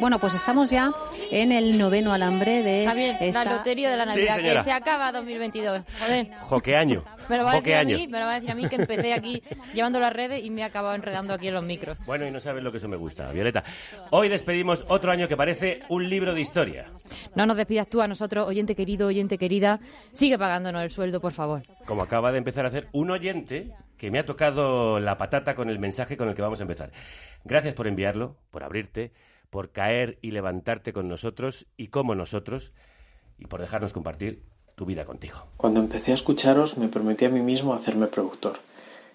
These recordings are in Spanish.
Bueno, pues estamos ya en el noveno alambre de Javier, esta... la lotería de la Navidad, que se acaba 2022. Joder. Joqueaño. Me lo va a decir a Joqueaño. mí, me lo va a decir a mí que empecé aquí llevando las redes y me he acabado enredando aquí en los micros. Bueno, y no sabes lo que eso me gusta, Violeta. Hoy despedimos otro año que parece un libro de historia. No nos despidas tú a nosotros, oyente querido, oyente querida. Sigue pagándonos el sueldo, por favor. Como acaba de empezar a hacer un oyente que me ha tocado la patata con el mensaje con el que vamos a empezar. Gracias por enviarlo, por abrirte, por caer y levantarte con nosotros y como nosotros, y por dejarnos compartir tu vida contigo. Cuando empecé a escucharos me prometí a mí mismo hacerme productor.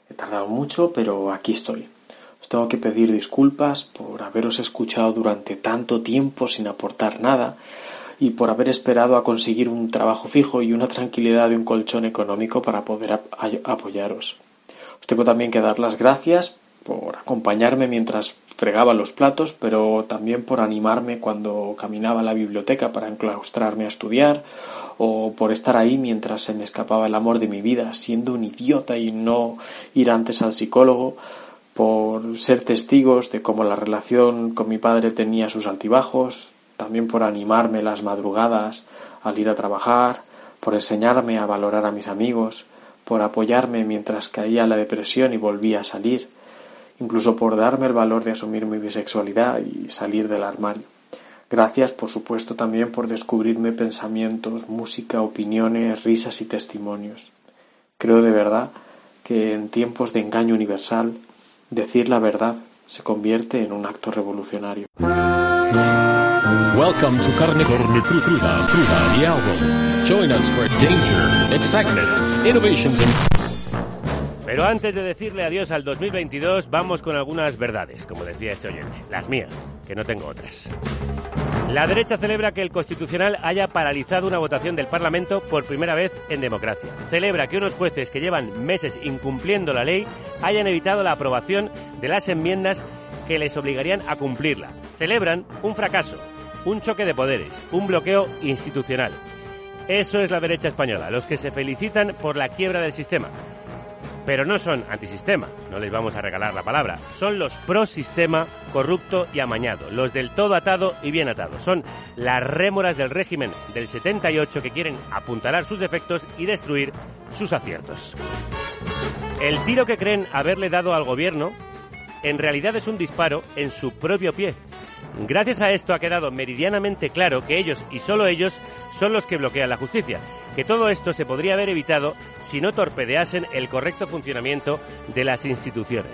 He tardado mucho, pero aquí estoy. Os tengo que pedir disculpas por haberos escuchado durante tanto tiempo sin aportar nada y por haber esperado a conseguir un trabajo fijo y una tranquilidad de un colchón económico para poder apoyaros. Os tengo también que dar las gracias por acompañarme mientras fregaba los platos, pero también por animarme cuando caminaba a la biblioteca para enclaustrarme a estudiar, o por estar ahí mientras se me escapaba el amor de mi vida, siendo un idiota y no ir antes al psicólogo, por ser testigos de cómo la relación con mi padre tenía sus altibajos, también por animarme las madrugadas al ir a trabajar, por enseñarme a valorar a mis amigos, por apoyarme mientras caía la depresión y volvía a salir, incluso por darme el valor de asumir mi bisexualidad y salir del armario. Gracias, por supuesto, también por descubrirme pensamientos, música, opiniones, risas y testimonios. Creo de verdad que en tiempos de engaño universal, decir la verdad se convierte en un acto revolucionario. Welcome to Carne, Carne Cru- Cruda, Cruda, the album. Join us for danger, excitement, innovations, and Pero antes de decirle adiós al 2022, vamos con algunas verdades, como decía este oyente, las mías, que no tengo otras. La derecha celebra que el Constitucional haya paralizado una votación del Parlamento por primera vez en democracia. Celebra que unos jueces que llevan meses incumpliendo la ley hayan evitado la aprobación de las enmiendas que les obligarían a cumplirla. Celebran un fracaso, un choque de poderes, un bloqueo institucional. Eso es la derecha española, los que se felicitan por la quiebra del sistema. Pero no son antisistema, no les vamos a regalar la palabra. Son los pro sistema corrupto y amañado, los del todo atado y bien atado. Son las rémoras del régimen del 78 que quieren apuntalar sus defectos y destruir sus aciertos. El tiro que creen haberle dado al gobierno en realidad es un disparo en su propio pie. Gracias a esto ha quedado meridianamente claro que ellos y solo ellos son los que bloquean la justicia, que todo esto se podría haber evitado si no torpedeasen el correcto funcionamiento de las instituciones.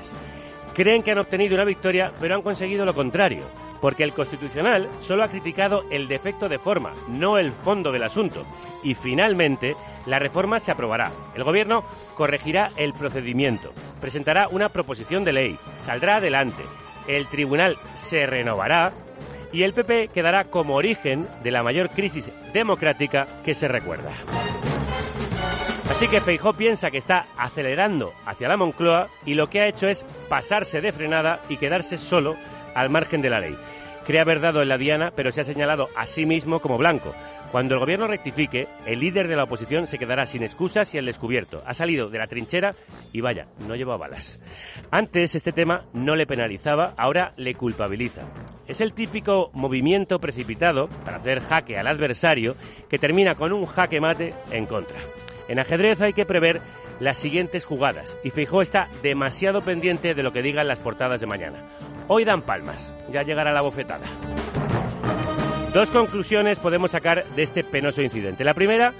Creen que han obtenido una victoria, pero han conseguido lo contrario, porque el Constitucional solo ha criticado el defecto de forma, no el fondo del asunto. Y finalmente, la reforma se aprobará. El Gobierno corregirá el procedimiento, presentará una proposición de ley, saldrá adelante, el Tribunal se renovará y el PP quedará como origen de la mayor crisis democrática que se recuerda. Así que Feijó piensa que está acelerando hacia la Moncloa y lo que ha hecho es pasarse de frenada y quedarse solo al margen de la ley. Cree haber dado en la diana, pero se ha señalado a sí mismo como blanco. Cuando el gobierno rectifique, el líder de la oposición se quedará sin excusas y al descubierto. Ha salido de la trinchera y vaya, no lleva balas. Antes este tema no le penalizaba, ahora le culpabiliza. Es el típico movimiento precipitado para hacer jaque al adversario que termina con un jaque mate en contra. En ajedrez hay que prever las siguientes jugadas y Feijó está demasiado pendiente de lo que digan las portadas de mañana. Hoy dan palmas, ya llegará la bofetada. Dos conclusiones podemos sacar de este penoso incidente. La primera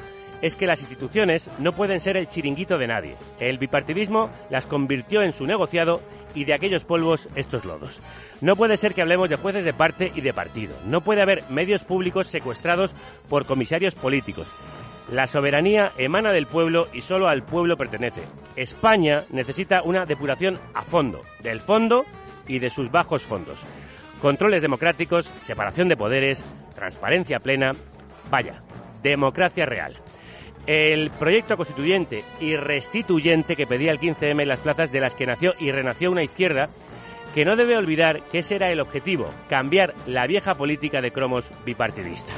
es que las instituciones no pueden ser el chiringuito de nadie. El bipartidismo las convirtió en su negociado y de aquellos polvos estos lodos. No puede ser que hablemos de jueces de parte y de partido. No puede haber medios públicos secuestrados por comisarios políticos. La soberanía emana del pueblo y solo al pueblo pertenece. España necesita una depuración a fondo, del fondo y de sus bajos fondos. Controles democráticos, separación de poderes, transparencia plena, vaya, democracia real. El proyecto constituyente y restituyente que pedía el 15M en las plazas de las que nació y renació una izquierda que no debe olvidar que ese era el objetivo, cambiar la vieja política de cromos bipartidista.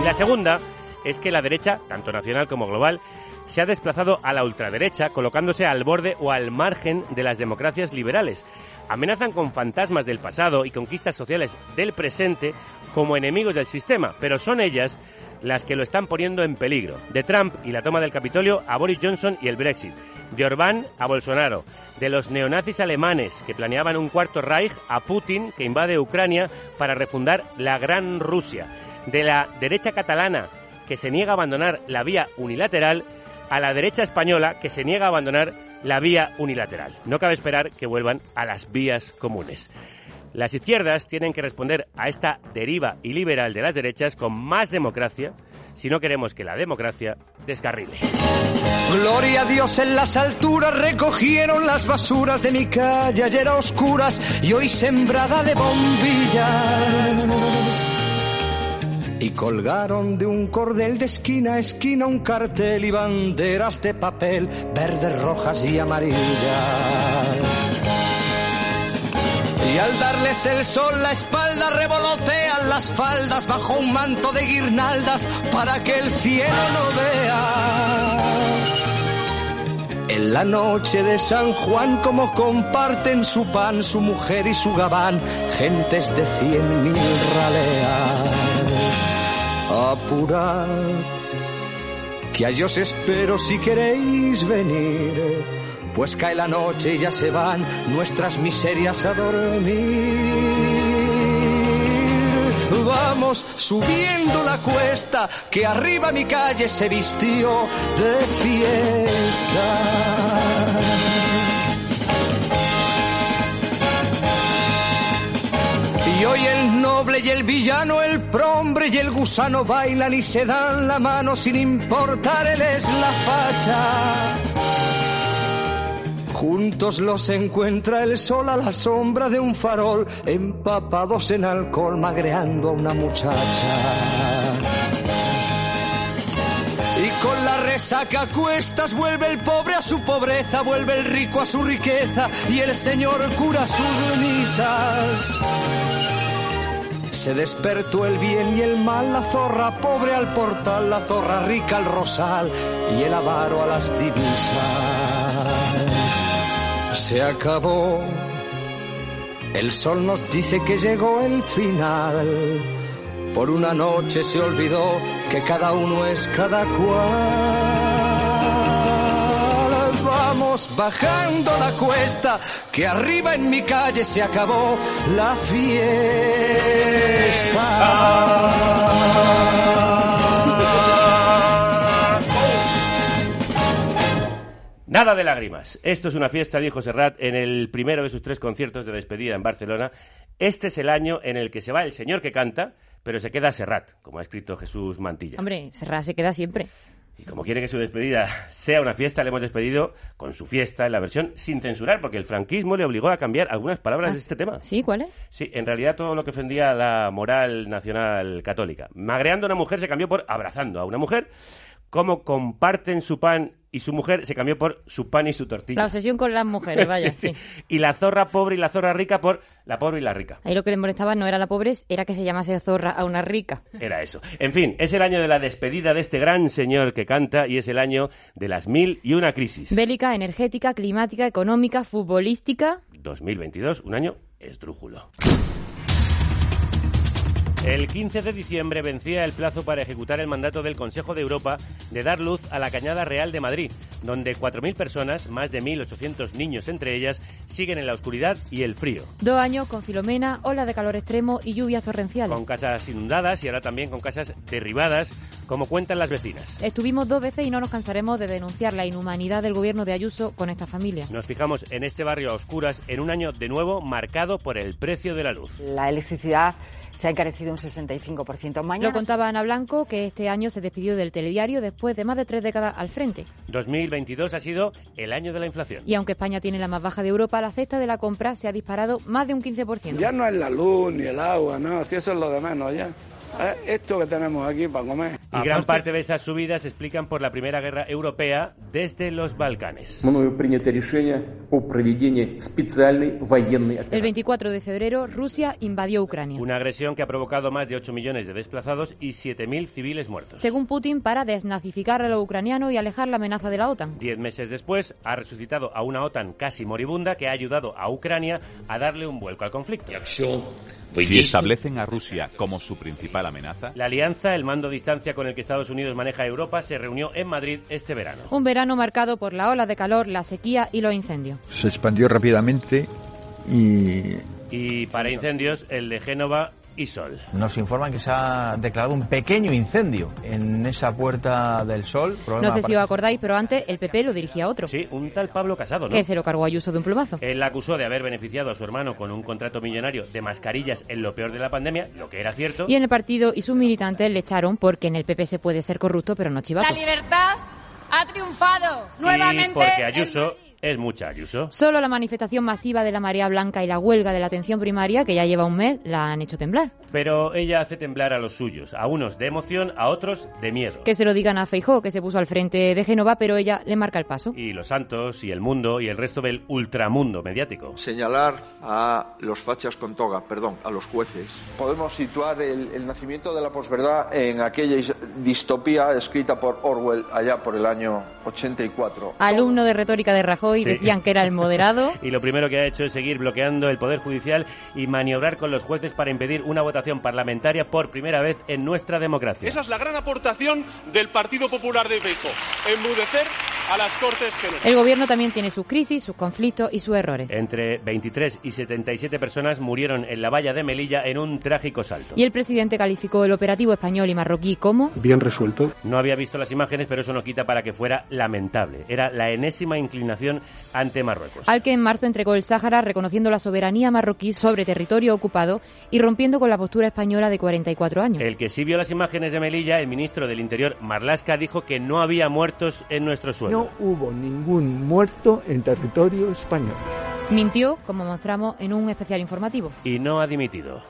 Y la segunda es que la derecha, tanto nacional como global, se ha desplazado a la ultraderecha, colocándose al borde o al margen de las democracias liberales. Amenazan con fantasmas del pasado y conquistas sociales del presente como enemigos del sistema, pero son ellas las que lo están poniendo en peligro. De Trump y la toma del Capitolio a Boris Johnson y el Brexit. De Orbán a Bolsonaro. De los neonazis alemanes que planeaban un cuarto Reich a Putin que invade Ucrania para refundar la Gran Rusia. De la derecha catalana que se niega a abandonar la vía unilateral a la derecha española que se niega a abandonar la vía unilateral. No cabe esperar que vuelvan a las vías comunes. Las izquierdas tienen que responder a esta deriva iliberal de las derechas con más democracia si no queremos que la democracia descarrile. Gloria a Dios en las alturas recogieron las basuras de mi calle ayer oscuras y hoy sembrada de bombillas. Y colgaron de un cordel de esquina a esquina un cartel y banderas de papel verdes, rojas y amarillas. Y al darles el sol la espalda revolotean las faldas bajo un manto de guirnaldas para que el cielo no vea. En la noche de San Juan como comparten su pan, su mujer y su gabán, gentes de cien mil raleas. Apurad, que a os espero si queréis venir pues cae la noche y ya se van nuestras miserias a dormir. Vamos subiendo la cuesta, que arriba mi calle se vistió de fiesta. Y hoy el noble y el villano, el prombre y el gusano bailan y se dan la mano sin importarles la facha. Juntos los encuentra el sol a la sombra de un farol, empapados en alcohol, magreando a una muchacha. Y con la resaca cuestas vuelve el pobre a su pobreza, vuelve el rico a su riqueza y el señor cura sus misas. Se despertó el bien y el mal, la zorra pobre al portal, la zorra rica al rosal y el avaro a las divisas. Se acabó, el sol nos dice que llegó el final. Por una noche se olvidó que cada uno es cada cual. Vamos bajando la cuesta, que arriba en mi calle se acabó la fiesta. Nada de lágrimas. Esto es una fiesta, dijo Serrat en el primero de sus tres conciertos de despedida en Barcelona. Este es el año en el que se va el señor que canta, pero se queda Serrat, como ha escrito Jesús Mantilla. Hombre, Serrat se queda siempre. Y como quiere que su despedida sea una fiesta, le hemos despedido con su fiesta en la versión sin censurar, porque el franquismo le obligó a cambiar algunas palabras Ah, de este tema. ¿Sí? ¿Cuál es? Sí, en realidad todo lo que ofendía a la moral nacional católica. Magreando a una mujer se cambió por abrazando a una mujer. Como comparten su pan y su mujer se cambió por su pan y su tortilla. La obsesión con las mujeres, vaya, sí. Y la zorra pobre y la zorra rica por la pobre y la rica. Ahí lo que le molestaba no era la pobreza, era que se llamase zorra a una rica. Era eso. En fin, es el año de la despedida de este gran señor que canta y es el año de las mil y una crisis. Bélica, energética, climática, económica, futbolística. 2022, un año esdrújulo. El 15 de diciembre vencía el plazo para ejecutar el mandato del Consejo de Europa de dar luz a la Cañada Real de Madrid, donde 4.000 personas, más de 1.800 niños entre ellas, siguen en la oscuridad y el frío. Dos años con Filomena, olas de calor extremo y lluvias torrenciales. Con casas inundadas y ahora también con casas derribadas, como cuentan las vecinas. Estuvimos dos veces y no nos cansaremos de denunciar la inhumanidad del gobierno de Ayuso con esta familia. Nos fijamos en este barrio a oscuras en un año de nuevo marcado por el precio de la luz. La electricidad se ha encarecido un 65%. Mañana Lo contaba Ana Blanco, que este año se despidió del telediario después de más de tres décadas al frente. 2022 ha sido el año de la inflación. Y aunque España tiene la más baja de Europa, la cesta de la compra se ha disparado más de un 15%. Ya no es la luz ni el agua, no, si eso es lo de menos ya. Eh, esto que tenemos aquí para comer. Y gran parte de esas subidas se explican por la Primera Guerra Europea desde los Balcanes. El 24 de febrero, Rusia invadió Ucrania. Una agresión que ha provocado más de 8 millones de desplazados y 7.000 civiles muertos. Según Putin, para desnazificar a lo ucraniano y alejar la amenaza de la OTAN. Diez meses después, ha resucitado a una OTAN casi moribunda que ha ayudado a Ucrania a darle un vuelco al conflicto. Si establecen a Rusia como su principal amenaza, La alianza, el mando a distancia con el que Estados Unidos maneja Europa, se reunió en Madrid este verano. Un verano marcado por la ola de calor, la sequía y los incendios. Se expandió rápidamente y Y para incendios, el de Génova y Sol. Nos informan que se ha declarado un pequeño incendio en esa Puerta del Sol. No sé si os acordáis, pero antes el PP lo dirigía a otro. Sí, un tal Pablo Casado, ¿no? Que se lo cargó Ayuso de un plumazo. Él la acusó de haber beneficiado a su hermano con un contrato millonario de mascarillas en lo peor de la pandemia, lo que era cierto. Y en el partido y sus militantes le echaron porque en el PP se puede ser corrupto, pero no chivato. La libertad ha triunfado y nuevamente. porque Ayuso es mucha Ayuso. Solo la manifestación masiva de la marea blanca y la huelga de la atención primaria, que ya lleva un mes, la han hecho temblar. Pero ella hace temblar a los suyos, a unos de emoción, a otros de miedo. Que se lo digan a Feijó, que se puso al frente de Génova, pero ella le marca el paso. Y los santos, y el mundo, y el resto del ultramundo mediático. Señalar a los fachas con toga, perdón, a los jueces. Podemos situar el, el nacimiento de la posverdad en aquella is- distopía escrita por Orwell allá por el año 84. Alumno de retórica de Rajoy, Sí. decían que era el moderado. Y lo primero que ha hecho es seguir bloqueando el Poder Judicial y maniobrar con los jueces para impedir una votación parlamentaria por primera vez en nuestra democracia. Esa es la gran aportación del Partido Popular de Feijóo, enmudecer a las Cortes Generales. El gobierno también tiene sus crisis, sus conflictos y sus errores. Entre 23 y 77 personas murieron en la valla de Melilla en un trágico salto. Y el presidente calificó el operativo español y marroquí como Bien resuelto. No había visto las imágenes, pero eso no quita para que fuera lamentable. Era la enésima inclinación ante Marruecos. al que en marzo entregó el Sáhara reconociendo la soberanía marroquí sobre territorio ocupado y rompiendo con la postura española de 44 años. El que sí vio las imágenes de Melilla, el ministro del Interior, Marlasca, dijo que no había muertos en nuestro suelo. no hubo ningún muerto en territorio español. Mintió, como mostramos en un especial informativo. Y no ha dimitido.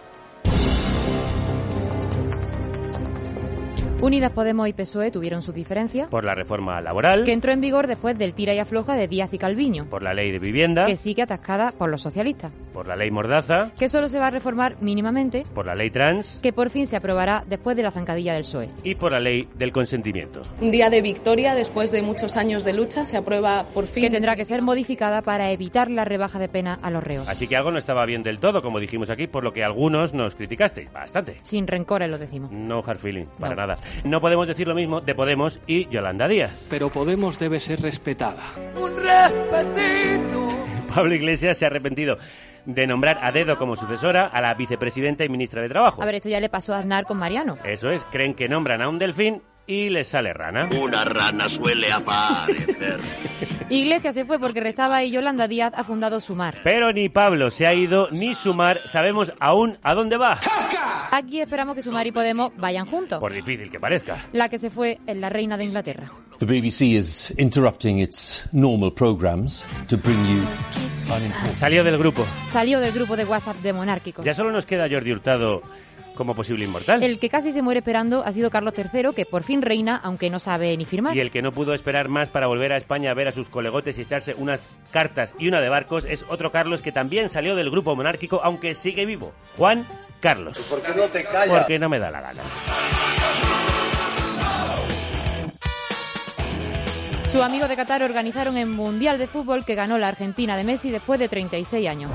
Unidas Podemos y PSOE tuvieron sus diferencias, Por la reforma laboral, que entró en vigor después del tira y afloja de Díaz y Calviño, por la ley de vivienda, que sigue atascada por los socialistas, por la ley Mordaza, que solo se va a reformar mínimamente, por la ley trans que por fin se aprobará después de la zancadilla del PSOE. y por la ley del consentimiento. Un día de victoria después de muchos años de lucha se aprueba por fin. que tendrá que ser modificada para evitar la rebaja de pena a los reos. Así que algo no estaba bien del todo, como dijimos aquí, por lo que algunos nos criticasteis. Bastante. Sin rencores lo decimos. No hard feeling, para No. nada. No podemos decir lo mismo de Podemos y Yolanda Díaz. Pero Podemos debe ser respetada. Un respetito. Pablo Iglesias se ha arrepentido de nombrar a dedo como sucesora a la vicepresidenta y ministra de Trabajo. A ver, esto ya le pasó a Aznar con Mariano. Eso es, creen que nombran a un delfín y les sale rana. Una rana suele aparecer. Iglesias se fue porque restaba y Yolanda Díaz ha fundado Sumar. Pero ni Pablo se ha ido, ni Sumar sabemos aún a dónde va. Aquí esperamos que Sumar y Podemos vayan juntos. Por difícil que parezca. La que se fue es la reina de Inglaterra. The BBC is interrupting its normal programs to bring you. Salió del grupo. Salió del grupo de WhatsApp de monárquicos. Ya solo nos queda Jordi Hurtado como posible inmortal. El que casi se muere esperando ha sido Carlos III, que por fin reina, aunque no sabe ni firmar. Y el que no pudo esperar más para volver a España a ver a sus colegotes y echarse unas cartas y una de barcos es otro Carlos que también salió del grupo monárquico, aunque sigue vivo. Juan Carlos. ¿Por qué no te callas? Porque no me da la gana. Sus amigos de Qatar organizaron el Mundial de Fútbol que ganó la Argentina de Messi después de 36 años.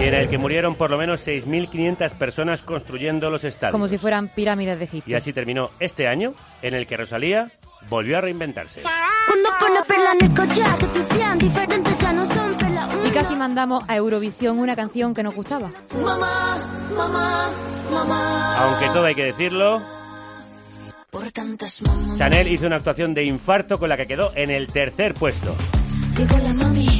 Y en el que murieron por lo menos 6.500 personas construyendo los estadios. Como si fueran pirámides de Egipto. Y así terminó este año en el que Rosalía volvió a reinventarse. Y casi mandamos a Eurovisión una canción que nos gustaba. Mamá, mamá, mamá. Aunque todo hay que decirlo, Por tantas mamás. Chanel hizo una actuación de infarto con la que quedó en el tercer puesto. Llegó la mami,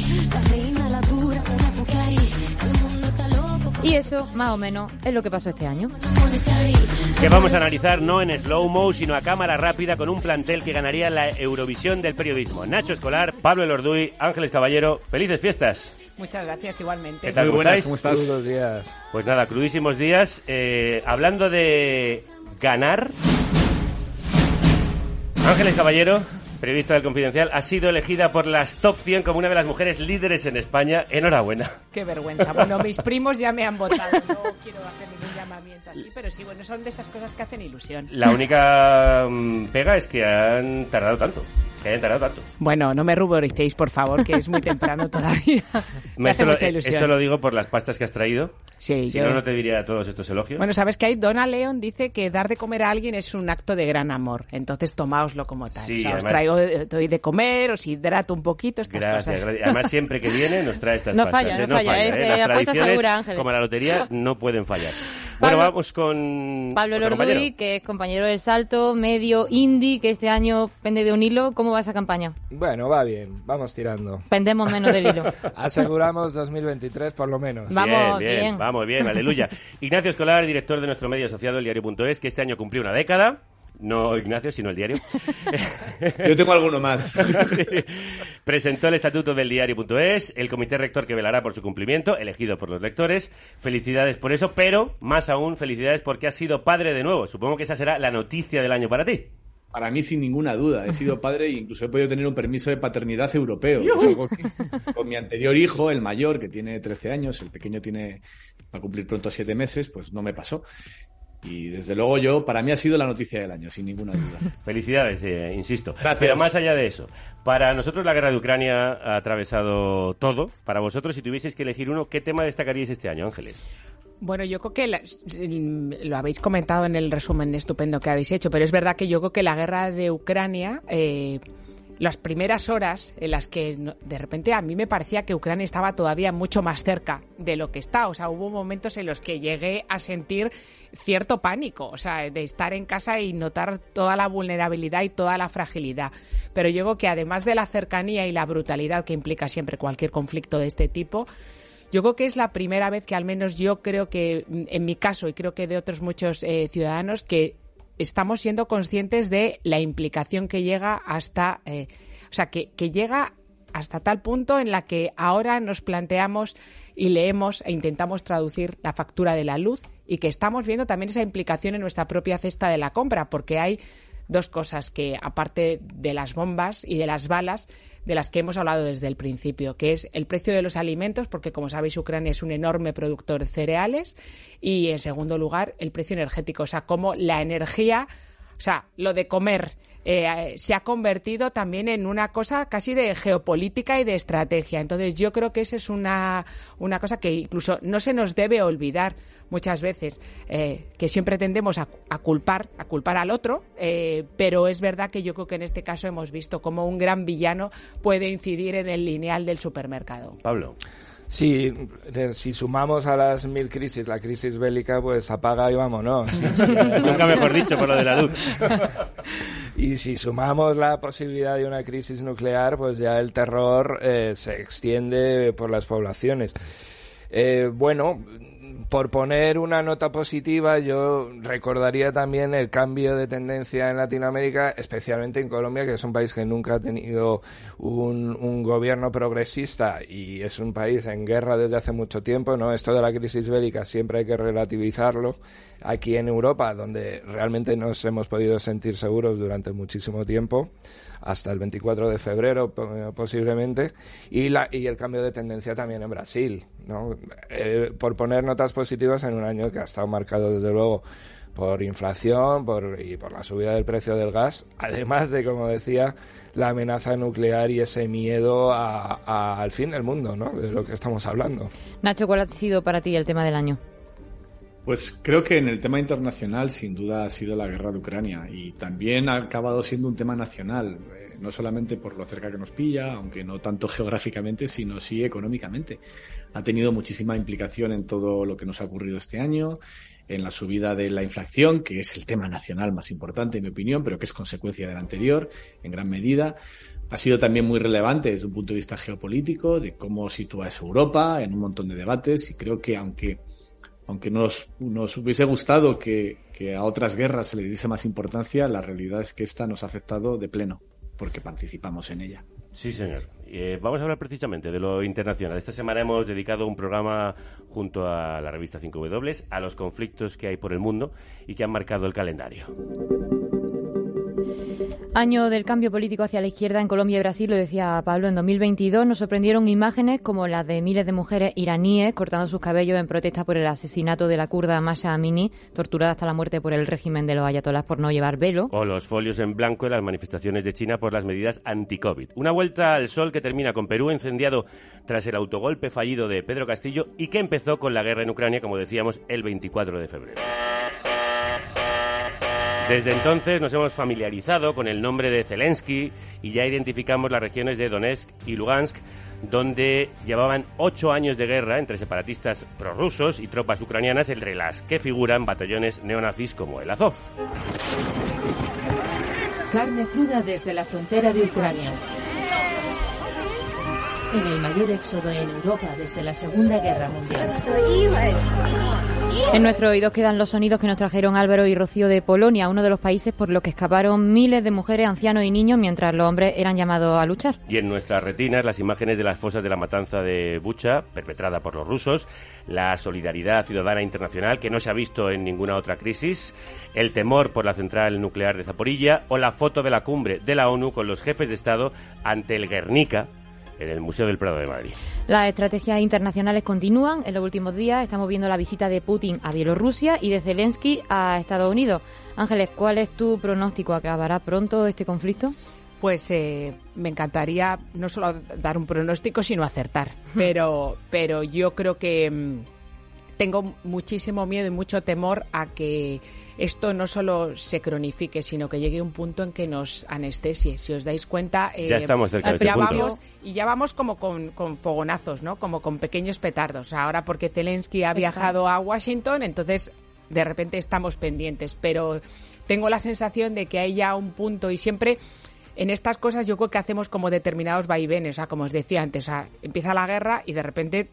Y eso, más o menos, es lo que pasó este año. Que vamos a analizar no en slow-mo, sino a cámara rápida con un plantel que ganaría la Eurovisión del periodismo. Nacho Escolar, Pablo Elorduy, Ángeles Caballero, felices fiestas. Muchas gracias, igualmente. ¿Qué tal, Muy buenas? ¿cómo estás? Crudos días. Pues nada, crudísimos días. Eh, hablando de ganar, Ángeles Caballero, periodista del Confidencial, ha sido elegida por las Top 100 como una de las mujeres líderes en España. Enhorabuena. Qué vergüenza. Bueno, mis primos ya me han votado. No quiero hacer ningún llamamiento aquí, pero sí, bueno, son de esas cosas que hacen ilusión. La única mm, pega es que han tardado tanto. Que hayan tardado tanto. Bueno, no me ruboricéis, por favor, que es muy temprano todavía. Me hace esto, lo, mucha ilusión. esto lo digo por las pastas que has traído. Sí, si yo- no, no te diría todos estos elogios. Bueno, sabes que hay Donna Leon dice que dar de comer a alguien es un acto de gran amor. Entonces tomaoslo como tal. Sí, o sea, os traigo, eh, doy de comer, os hidrato un poquito, estas Gracias, cosas. gracias. Además, siempre que viene nos trae estas No pastas. falla, ¿eh? no falla, es, ¿eh? eh, Las tradiciones, segura, como la lotería, no pueden fallar. Bueno, Pablo- vamos con... Pablo Lorduy, que es compañero del salto, medio indie, que este año pende de un hilo. ¿Cómo va esa campaña? Bueno, va bien, vamos tirando. Pendemos menos del hilo. Aseguramos 2023 por lo menos. Vamos, bien, bien, bien. vamos bien, aleluya. Ignacio Escolar, director de nuestro medio asociado, el diario.es, que este año cumplió una década. No Ignacio, sino el diario. Yo tengo alguno más. Presentó el estatuto del diario.es, el comité rector que velará por su cumplimiento, elegido por los lectores. Felicidades por eso, pero más aún felicidades porque has sido padre de nuevo. Supongo que esa será la noticia del año para ti. Para mí, sin ninguna duda. He sido padre e incluso he podido tener un permiso de paternidad europeo. Con mi anterior hijo, el mayor, que tiene 13 años, el pequeño tiene va a cumplir pronto 7 meses, pues no me pasó. Y desde luego yo, para mí ha sido la noticia del año, sin ninguna duda. Felicidades, eh, insisto. Gracias. Pero más allá de eso, para nosotros la guerra de Ucrania ha atravesado todo. Para vosotros, si tuvieseis que elegir uno, ¿qué tema destacaríais este año, Ángeles? Bueno, yo creo que la- lo habéis comentado en el resumen estupendo que habéis hecho, pero es verdad que yo creo que la guerra de Ucrania, eh, las primeras horas en las que de repente a mí me parecía que Ucrania estaba todavía mucho más cerca de lo que está. O sea, hubo momentos en los que llegué a sentir cierto pánico, o sea, de estar en casa y notar toda la vulnerabilidad y toda la fragilidad. Pero yo creo que además de la cercanía y la brutalidad que implica siempre cualquier conflicto de este tipo, yo creo que es la primera vez que al menos yo creo que, en mi caso y creo que de otros muchos eh, ciudadanos, que estamos siendo conscientes de la implicación que llega hasta, eh, o sea, que, que llega hasta tal punto en la que ahora nos planteamos y leemos e intentamos traducir la factura de la luz y que estamos viendo también esa implicación en nuestra propia cesta de la compra, porque hay dos cosas que, aparte de las bombas y de las balas, de las que hemos hablado desde el principio, que es el precio de los alimentos, porque como sabéis Ucrania es un enorme productor de cereales, y en segundo lugar el precio energético, o sea, cómo la energía, o sea, lo de comer eh, se ha convertido también en una cosa casi de geopolítica y de estrategia. Entonces yo creo que esa es una, una cosa que incluso no se nos debe olvidar muchas veces, eh, que siempre tendemos a, a culpar, a culpar al otro, eh, pero es verdad que yo creo que en este caso hemos visto cómo un gran villano puede incidir en el lineal del supermercado. Pablo. Sí, eh, si sumamos a las mil crisis, la crisis bélica, pues apaga y vámonos. Sí, sí, además- Nunca mejor dicho por lo de la luz. y si sumamos la posibilidad de una crisis nuclear, pues ya el terror eh, se extiende por las poblaciones. Eh, bueno, por poner una nota positiva, yo recordaría también el cambio de tendencia en Latinoamérica, especialmente en Colombia, que es un país que nunca ha tenido un, gobierno progresista y es un país en guerra desde hace mucho tiempo, ¿no? Esto de la crisis bélica siempre hay que relativizarlo. Aquí en Europa, donde realmente nos hemos podido sentir seguros durante muchísimo tiempo, hasta el 24 de febrero po- posiblemente, y, la, y el cambio de tendencia también en Brasil, ¿no? Eh, por poner notas positivas en un año que ha estado marcado desde luego por inflación por, y por la subida del precio del gas, además de, como decía, la amenaza nuclear y ese miedo a- a- al fin del mundo, ¿no? De lo que estamos hablando. Nacho, ¿cuál ha sido para ti el tema del año? Pues creo que en el tema internacional sin duda ha sido la guerra de Ucrania y también ha acabado siendo un tema nacional, eh, no solamente por lo cerca que nos pilla, aunque no tanto geográficamente, sino sí económicamente. Ha tenido muchísima implicación en todo lo que nos ha ocurrido este año, en la subida de la inflación, que es el tema nacional más importante en mi opinión, pero que es consecuencia del anterior en gran medida. Ha sido también muy relevante desde un punto de vista geopolítico, de cómo sitúa eso Europa en un montón de debates y creo que aunque aunque nos, nos hubiese gustado que, que a otras guerras se le diese más importancia, la realidad es que esta nos ha afectado de pleno, porque participamos en ella. Sí, señor. Eh, vamos a hablar precisamente de lo internacional. Esta semana hemos dedicado un programa junto a la revista 5W a los conflictos que hay por el mundo y que han marcado el calendario. Año del cambio político hacia la izquierda en Colombia y Brasil, lo decía Pablo, en 2022 nos sorprendieron imágenes como las de miles de mujeres iraníes cortando sus cabellos en protesta por el asesinato de la kurda Masha Amini, torturada hasta la muerte por el régimen de los ayatolás por no llevar velo. O los folios en blanco en las manifestaciones de China por las medidas anti-COVID. Una vuelta al sol que termina con Perú incendiado tras el autogolpe fallido de Pedro Castillo y que empezó con la guerra en Ucrania, como decíamos, el 24 de febrero. Desde entonces nos hemos familiarizado con el nombre de Zelensky y ya identificamos las regiones de Donetsk y Lugansk, donde llevaban ocho años de guerra entre separatistas prorrusos y tropas ucranianas, entre las que figuran batallones neonazis como el Azov. Carne cruda desde la frontera de Ucrania. En el mayor éxodo en Europa desde la Segunda Guerra Mundial. En nuestro oído quedan los sonidos que nos trajeron Álvaro y Rocío de Polonia, uno de los países por los que escaparon miles de mujeres, ancianos y niños mientras los hombres eran llamados a luchar. Y en nuestras retinas las imágenes de las fosas de la matanza de Bucha, perpetrada por los rusos, la solidaridad ciudadana internacional que no se ha visto en ninguna otra crisis, el temor por la central nuclear de Zaporilla o la foto de la cumbre de la ONU con los jefes de Estado ante el Guernica en el Museo del Prado de Madrid. Las estrategias internacionales continúan. En los últimos días estamos viendo la visita de Putin a Bielorrusia y de Zelensky a Estados Unidos. Ángeles, ¿cuál es tu pronóstico? ¿Acabará pronto este conflicto? Pues eh, me encantaría no solo dar un pronóstico, sino acertar. Pero, pero yo creo que mm, tengo muchísimo miedo y mucho temor a que esto no solo se cronifique, sino que llegue un punto en que nos anestesie. Si os dais cuenta, eh, ya estamos cerca de ya ese punto. vamos y ya vamos como con, con, fogonazos, ¿no? Como con pequeños petardos. Ahora porque Zelensky ha viajado a Washington, entonces de repente estamos pendientes. Pero tengo la sensación de que hay ya un punto y siempre en estas cosas yo creo que hacemos como determinados vaivenes, o sea, como os decía antes, o sea, empieza la guerra y de repente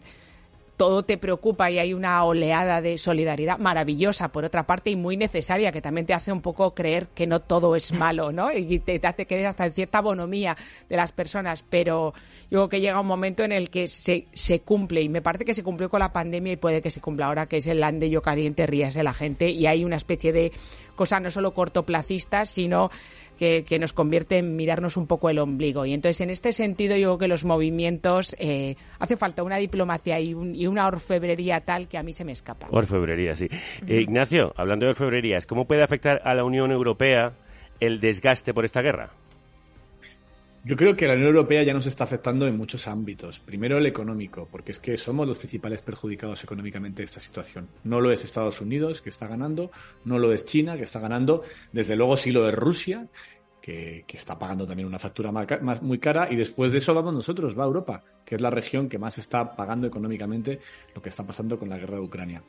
todo te preocupa y hay una oleada de solidaridad maravillosa, por otra parte, y muy necesaria, que también te hace un poco creer que no todo es malo, ¿no? Y te, hace creer hasta en cierta bonomía de las personas, pero yo creo que llega un momento en el que se, se cumple, y me parece que se cumplió con la pandemia y puede que se cumpla ahora, que es el ande yo caliente, ríase la gente, y hay una especie de cosa no solo cortoplacistas, sino que, que, nos convierte en mirarnos un poco el ombligo. Y entonces, en este sentido, yo creo que los movimientos eh, hace falta una diplomacia y, un, y, una orfebrería tal que a mí se me escapa. Orfebrería, sí. Eh, Ignacio, hablando de orfebrerías, ¿cómo puede afectar a la Unión Europea el desgaste por esta guerra? Yo creo que la Unión Europea ya nos está afectando en muchos ámbitos. Primero el económico, porque es que somos los principales perjudicados económicamente de esta situación. No lo es Estados Unidos, que está ganando, no lo es China, que está ganando, desde luego sí lo es Rusia, que, está pagando también una factura más, muy cara, y después de eso vamos nosotros, va Europa, que es la región que más está pagando económicamente lo que está pasando con la guerra de Ucrania.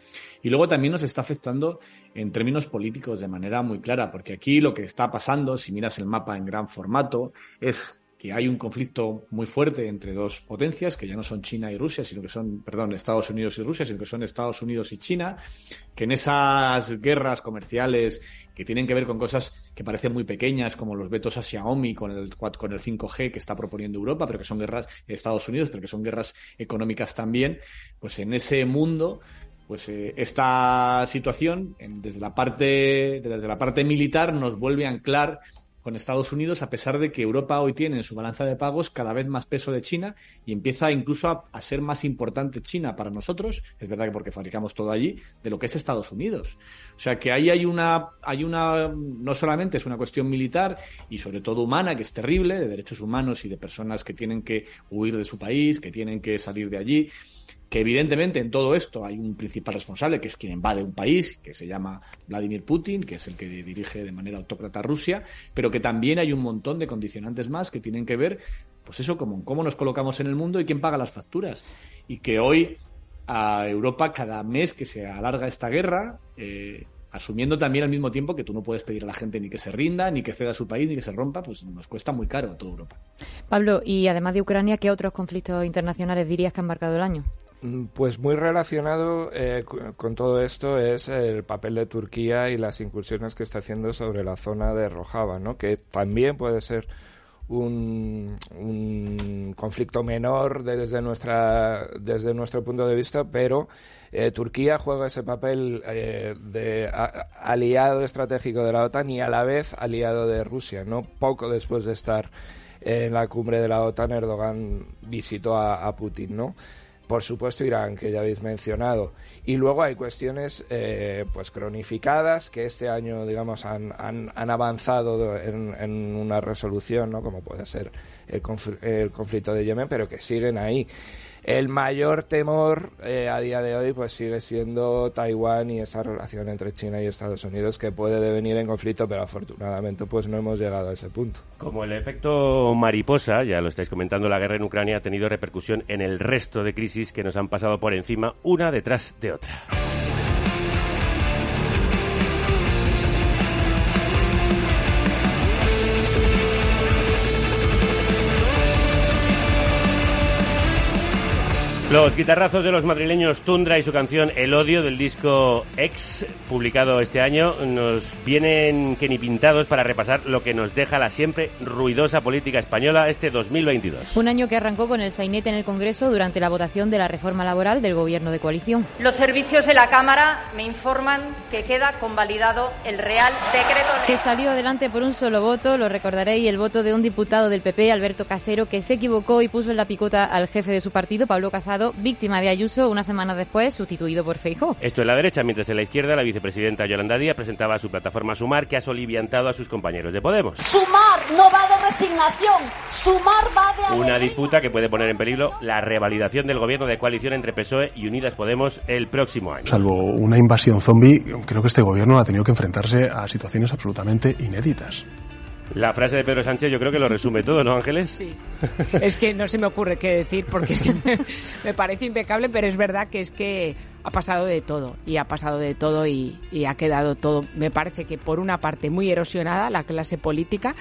Y luego también nos está afectando en términos políticos de manera muy clara, porque aquí lo que está pasando, si miras el mapa en gran formato, es que hay un conflicto muy fuerte entre dos potencias, que ya no son China y Rusia, sino que son, perdón, Estados Unidos y Rusia, sino que son Estados Unidos y China, que en esas guerras comerciales que tienen que ver con cosas que parecen muy pequeñas, como los vetos a Xiaomi con el, con el 5G que está proponiendo Europa, pero que son guerras Estados Unidos, pero que son guerras económicas también, pues en ese mundo pues eh, esta situación en, desde la parte desde la parte militar nos vuelve a anclar con Estados Unidos, a pesar de que Europa hoy tiene en su balanza de pagos cada vez más peso de China y empieza incluso a, ser más importante China para nosotros, es verdad que porque fabricamos todo allí, de lo que es Estados Unidos. O sea que ahí hay una, hay una, no solamente es una cuestión militar y sobre todo humana, que es terrible, de derechos humanos y de personas que tienen que huir de su país, que tienen que salir de allí, que evidentemente en todo esto hay un principal responsable, que es quien invade un país, que se llama Vladimir Putin, que es el que dirige de manera autócrata Rusia, pero que también hay un montón de condicionantes más que tienen que ver, pues eso, como cómo nos colocamos en el mundo y quién paga las facturas. Y que hoy a Europa, cada mes que se alarga esta guerra, eh, asumiendo también al mismo tiempo que tú no puedes pedir a la gente ni que se rinda, ni que ceda su país, ni que se rompa, pues nos cuesta muy caro a toda Europa. Pablo, y además de Ucrania, ¿qué otros conflictos internacionales dirías que han marcado el año? Mm, Pues muy relacionado eh, con todo esto es el papel de Turquía y las incursiones que está haciendo sobre la zona de Rojava, ¿no? que también puede ser un, conflicto menor desde nuestra desde nuestro punto de vista, pero eh, Turquía juega ese papel eh, de aliado estratégico de la OTAN y a la vez aliado de Rusia, no poco después de estar en la cumbre de la OTAN, Erdogan visitó a, a Putin, ¿no? Por supuesto, Irán, que ya habéis mencionado. Y luego hay cuestiones eh, pues cronificadas que este año, digamos, han, han, han avanzado en, en una resolución, ¿no? Como puede ser el, el conflicto de Yemen, pero que siguen ahí. El mayor temor eh, a día de hoy pues sigue siendo Taiwán y esa relación entre China y Estados Unidos que puede devenir en conflicto, pero afortunadamente pues no hemos llegado a ese punto. Como el efecto mariposa, ya lo estáis comentando, la guerra en Ucrania ha tenido repercusión en el resto de crisis que nos han pasado por encima, una detrás de otra. Los guitarrazos de los madrileños Tundra y su canción El odio del disco X, publicado este año, nos vienen que ni pintados para repasar lo que nos deja la siempre ruidosa política española este 2022. Un año que arrancó con el sainete en el Congreso durante la votación de la reforma laboral del gobierno de coalición. Los servicios de la Cámara me informan que queda convalidado el Real Decreto Que salió adelante por un solo voto, lo recordaréis, el voto de un diputado del PP, Alberto Casero, que se equivocó y puso en la picota al jefe de su partido, Pablo Casado, víctima de Ayuso, una semana después sustituido por Feijóo. Esto en la derecha, mientras en la izquierda la vicepresidenta Yolanda Díaz presentaba su plataforma Sumar, que ha soliviantado a sus compañeros de Podemos. Sumar no va de resignación, sumar va de Una disputa que puede poner en peligro la revalidación del gobierno de coalición entre PSOE y Unidas Podemos el próximo año. Salvo una invasión zombie, creo que este gobierno ha tenido que enfrentarse a situaciones absolutamente inéditas. La frase de Pedro Sánchez yo creo que lo resume todo, ¿no, Ángeles? Sí. Es que no se me ocurre qué decir porque es que me, parece impecable, pero es verdad que es que ha pasado de todo y ha pasado de todo y, y ha quedado todo, me parece que por una parte muy erosionada la clase política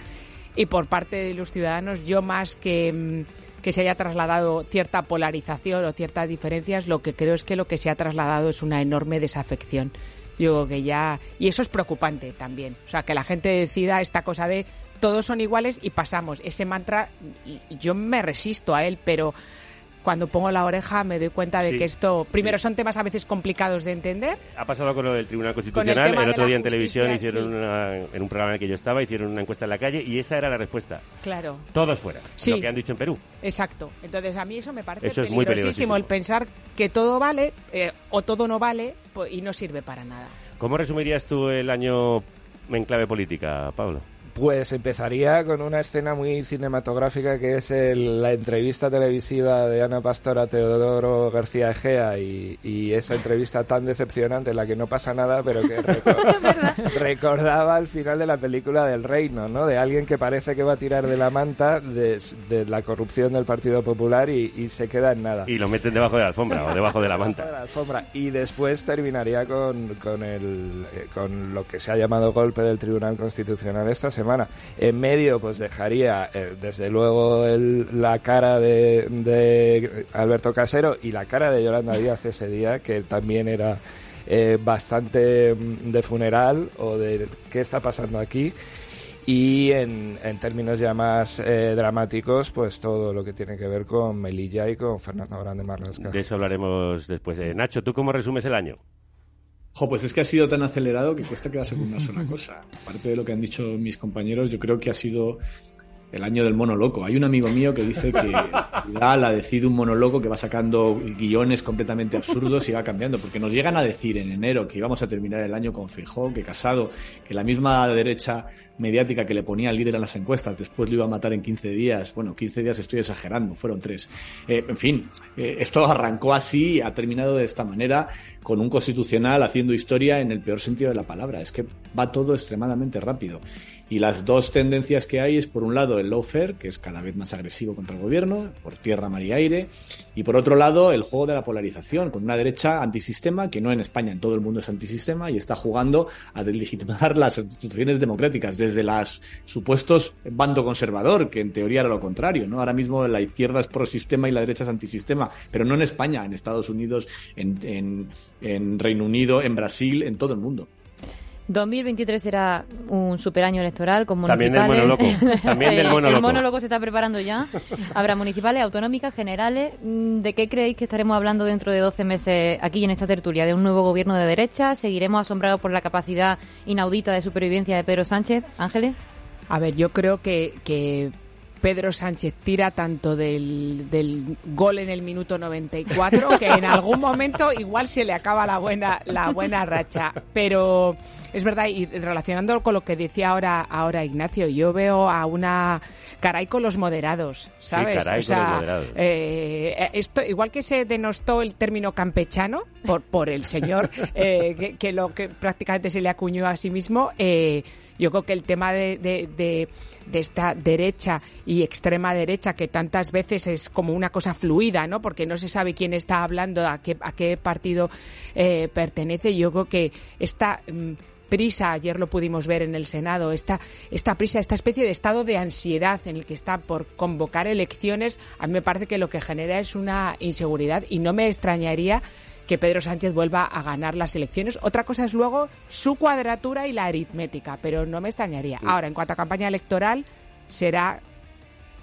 y por parte de los ciudadanos yo más que mm, que se haya trasladado cierta polarización o ciertas diferencias, lo que creo es que lo que se ha trasladado es una enorme desafección. Yo que ya y eso es preocupante también, o sea, que la gente decida esta cosa de todos son iguales y pasamos. Ese mantra, yo me resisto a él, pero cuando pongo la oreja me doy cuenta de Sí, que esto, primero, son temas a veces complicados de entender. Ha pasado con lo del Tribunal el Constitucional. El, otro día en televisión hicieron una, en un programa en el que yo estaba, hicieron una encuesta en la calle y esa era la respuesta. Claro. Todos fuera. Sí. Lo que han dicho en Perú. Exacto. Entonces, a mí eso me parece Eso es muy peligrosísimo, el pensar que todo vale eh, o todo no vale y no sirve para nada. ¿Cómo resumirías tú el año en clave política, Pablo? Pues empezaría con una escena muy cinematográfica que es el- la entrevista televisiva de Ana Pastor a Teodoro García Egea y, y esa entrevista tan decepcionante en la que no pasa nada pero que reco- recordaba al final de la película del reino, ¿no? De alguien que parece que va a tirar de la manta de, de la corrupción del Partido Popular y, y se queda en nada. Y lo meten debajo de la alfombra o debajo de la de manta. la alfombra. Y después terminaría con, con, el, eh, con lo que se ha llamado golpe del Tribunal Constitucional esta semana. En medio, pues dejaría, eh, desde luego, el- la cara de, de Alberto Casero y la cara de Yolanda Díaz ese día, que también era eh, bastante mm, de funeral o de qué está pasando aquí. Y en, en términos ya más eh, dramáticos, pues todo lo que tiene que ver con Melilla y con Fernando Grande Marlasca. De eso hablaremos después. Eh, Nacho, ¿tú cómo resumes el año? Jo, pues es que ha sido tan acelerado que cuesta quedarse con una sola cosa. Aparte de lo que han dicho mis compañeros, yo creo que ha sido el año del mono loco. Hay un amigo mío que dice que Gala decide un mono loco que va sacando guiones completamente absurdos y va cambiando, porque nos llegan a decir en enero que íbamos a terminar el año con Fijó, que Casado, que la misma derecha mediática que le ponía al líder en las encuestas, después lo iba a matar en 15 días. Bueno, 15 días estoy exagerando, fueron tres. Eh, en fin, eh, esto arrancó así ha terminado de esta manera con un constitucional haciendo historia en el peor sentido de la palabra. Es que va todo extremadamente rápido. Y las dos tendencias que hay es, por un lado, el lawfare, que es cada vez más agresivo contra el gobierno, por tierra, mar y aire, y por otro lado, el juego de la polarización, con una derecha antisistema, que no en España, en todo el mundo es antisistema, y está jugando a delegitimar las instituciones democráticas, desde las supuestos bando conservador, que en teoría era lo contrario, ¿no? Ahora mismo la izquierda es pro-sistema y la derecha es antisistema, pero no en España, en Estados Unidos, en, en, en Reino Unido, en Brasil, en todo el mundo. 2023 será un super año electoral con También del municipales. mono loco. También del mono El loco. mono loco se está preparando ya. Habrá municipales, autonómicas, generales. Mm, ¿De qué creéis que estaremos hablando dentro de 12 meses aquí en esta tertulia? ¿De un nuevo gobierno de derecha? ¿Seguiremos asombrados por la capacidad inaudita de supervivencia de Pedro Sánchez? Ángeles. A ver, yo creo que, que Pedro Sánchez tira tanto del, del gol en el minuto 94 que en algún momento igual se le acaba la buena, la buena racha. Pero es verdad, y relacionándolo con lo que decía ahora, ahora Ignacio, yo veo a una caray con los moderados, ¿sabes? caray con los moderados. eh, esto, igual que se denostó el término campechano por, por el señor, eh, que, que lo que prácticamente se le acuñó a sí mismo, eh, yo creo que el tema de, de, esta derecha y extrema derecha, que tantas veces es como una cosa fluida, ¿no? Porque no se sabe quién está hablando, a qué, a qué partido eh, pertenece. Yo creo que esta mm, prisa, ayer lo pudimos ver en el Senado, esta, esta prisa, esta especie de estado de ansiedad en el que está por convocar elecciones, a mí me parece que lo que genera es una inseguridad y no me extrañaría que Pedro Sánchez vuelva a ganar las elecciones. Otra cosa es luego su cuadratura y la aritmética, pero no me extrañaría. Ahora, en cuanto a campaña electoral, será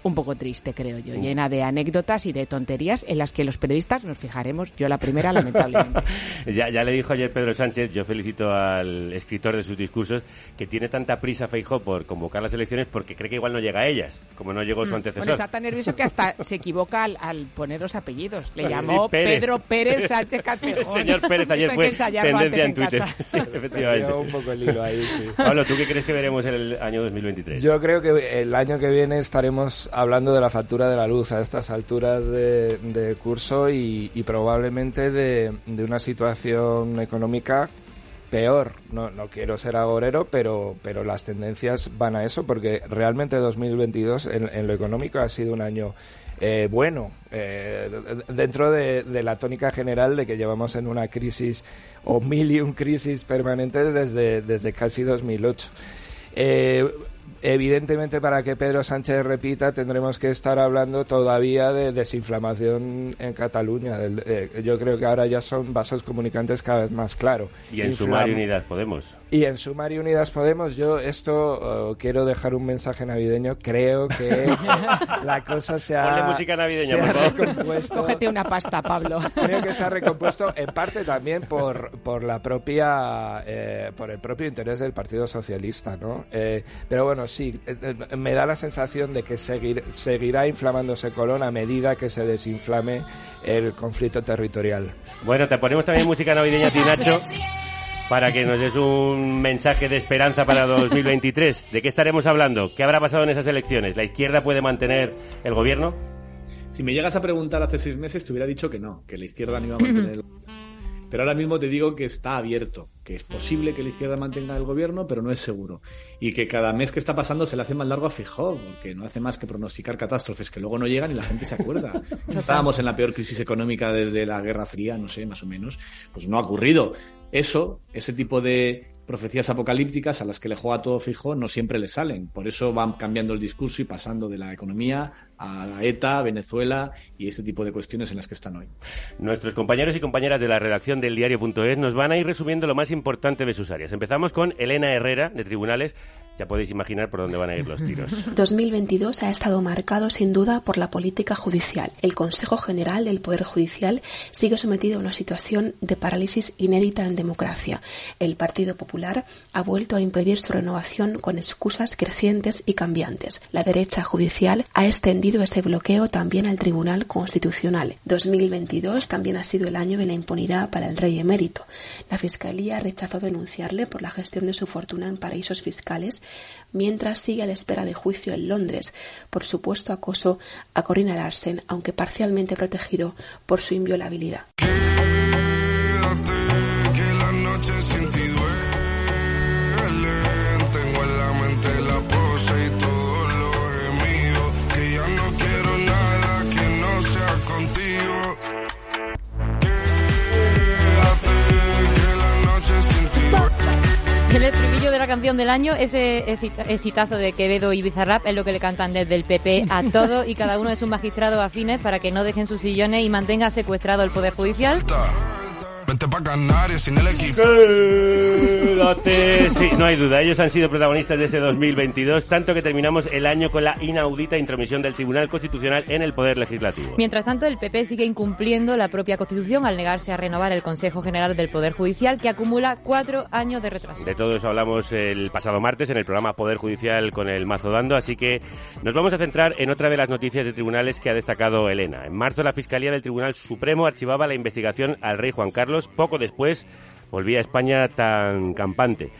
un poco triste, creo yo, llena de anécdotas y de tonterías en las que los periodistas nos fijaremos, yo la primera, lamentablemente. Ya, ya le dijo ayer Pedro Sánchez, yo felicito al escritor de sus discursos, que tiene tanta prisa Feijó por convocar las elecciones porque cree que igual no llega a ellas, como no llegó su Mm. antecesor. Bueno, está tan nervioso que hasta se equivoca al, al poner los apellidos. Le Sí, llamó Pérez. Pedro Pérez Sánchez Castejón. Señor Pérez ayer fue tendencia en Twitter. Sí, efectivamente. Perdió un poco el hilo ahí, sí. Pablo, ¿tú qué crees que veremos en el año 2023? Yo creo que el año que viene estaremos hablando de la factura de la luz a estas alturas de, curso y, probablemente de, una situación económica peor. No, no quiero ser agorero, pero, pero las tendencias van a eso porque realmente 2022 en, en lo económico ha sido un año eh, bueno, eh, dentro de, de la tónica general de que llevamos en una crisis o mil y un crisis permanentes desde, desde casi 2008. Eh, evidentemente, para que Pedro Sánchez repita, tendremos que estar hablando todavía de desinflamación en Cataluña. Del- eh, yo creo que ahora ya son vasos comunicantes cada vez más claros. Y en Inflam- Sumar y Unidas Podemos. y en Sumar y Unidas Podemos, yo esto eh, quiero dejar un mensaje navideño. Creo que la cosa se ha, Ponle música navideña, por favor. recompuesto. Cógete una pasta, Pablo. Creo que se ha recompuesto en parte también por, por la propia eh, por el propio interés del Partido Socialista, ¿no? Eh, pero bueno, sí, eh, eh, me da la sensación de que seguir, seguirá inflamándose Colón a medida que se desinflame el conflicto territorial. Bueno, te ponemos también música navideña a ti, Nacho, para que nos des un mensaje de esperanza para 2023. ¿De qué estaremos hablando? ¿Qué habrá pasado en esas elecciones? ¿La izquierda puede mantener el gobierno? Si me llegas a preguntar hace seis meses, te hubiera dicho que no, que la izquierda no iba a mantener el Pero ahora mismo te digo que está abierto, que es posible que la izquierda mantenga el gobierno, pero no es seguro. Y que cada mes que está pasando se le hace más largo a Fijó, porque no hace más que pronosticar catástrofes que luego no llegan y la gente se acuerda. Estábamos en la peor crisis económica desde la Guerra Fría, no sé, más o menos. Pues no ha ocurrido. Eso, ese tipo de profecías apocalípticas a las que le juega todo fijo no siempre le salen. Por eso van cambiando el discurso y pasando de la economía a la ETA, Venezuela y ese tipo de cuestiones en las que están hoy. Nuestros compañeros y compañeras de la redacción del diario.es nos van a ir resumiendo lo más importante de sus áreas. Empezamos con Elena Herrera, de Tribunales. Ya podéis imaginar por dónde van a ir los tiros. 2022 ha estado marcado sin duda por la política judicial. El Consejo General del Poder Judicial sigue sometido a una situación de parálisis inédita en democracia. El Partido Popular ha vuelto a impedir su renovación con excusas crecientes y cambiantes. La derecha judicial ha extendido ese bloqueo también al Tribunal Constitucional. 2022 también ha sido el año de la impunidad para el rey emérito. La Fiscalía rechazó denunciarle por la gestión de su fortuna en paraísos fiscales mientras sigue a la espera de juicio en Londres por supuesto acoso a Corina Larsen, aunque parcialmente protegido por su inviolabilidad. El estribillo de la canción del año, ese exitazo de Quevedo y Bizarrap, es lo que le cantan desde el PP a todos y cada uno de sus magistrados afines para que no dejen sus sillones y mantenga secuestrado el Poder Judicial. Vente pa' Canarias sin el equipo. Quédate. Sí, no hay duda. Ellos han sido protagonistas de este 2022, tanto que terminamos el año con la inaudita intromisión del Tribunal Constitucional en el Poder Legislativo. Mientras tanto, el PP sigue incumpliendo la propia Constitución al negarse a renovar el Consejo General del Poder Judicial, que acumula cuatro años de retraso. De todo eso hablamos el pasado martes en el programa Poder Judicial con el Mazo Dando, así que nos vamos a centrar en otra de las noticias de tribunales que ha destacado Elena. En marzo la Fiscalía del Tribunal Supremo archivaba la investigación al rey Juan Carlos, poco después volvía a España tan campante.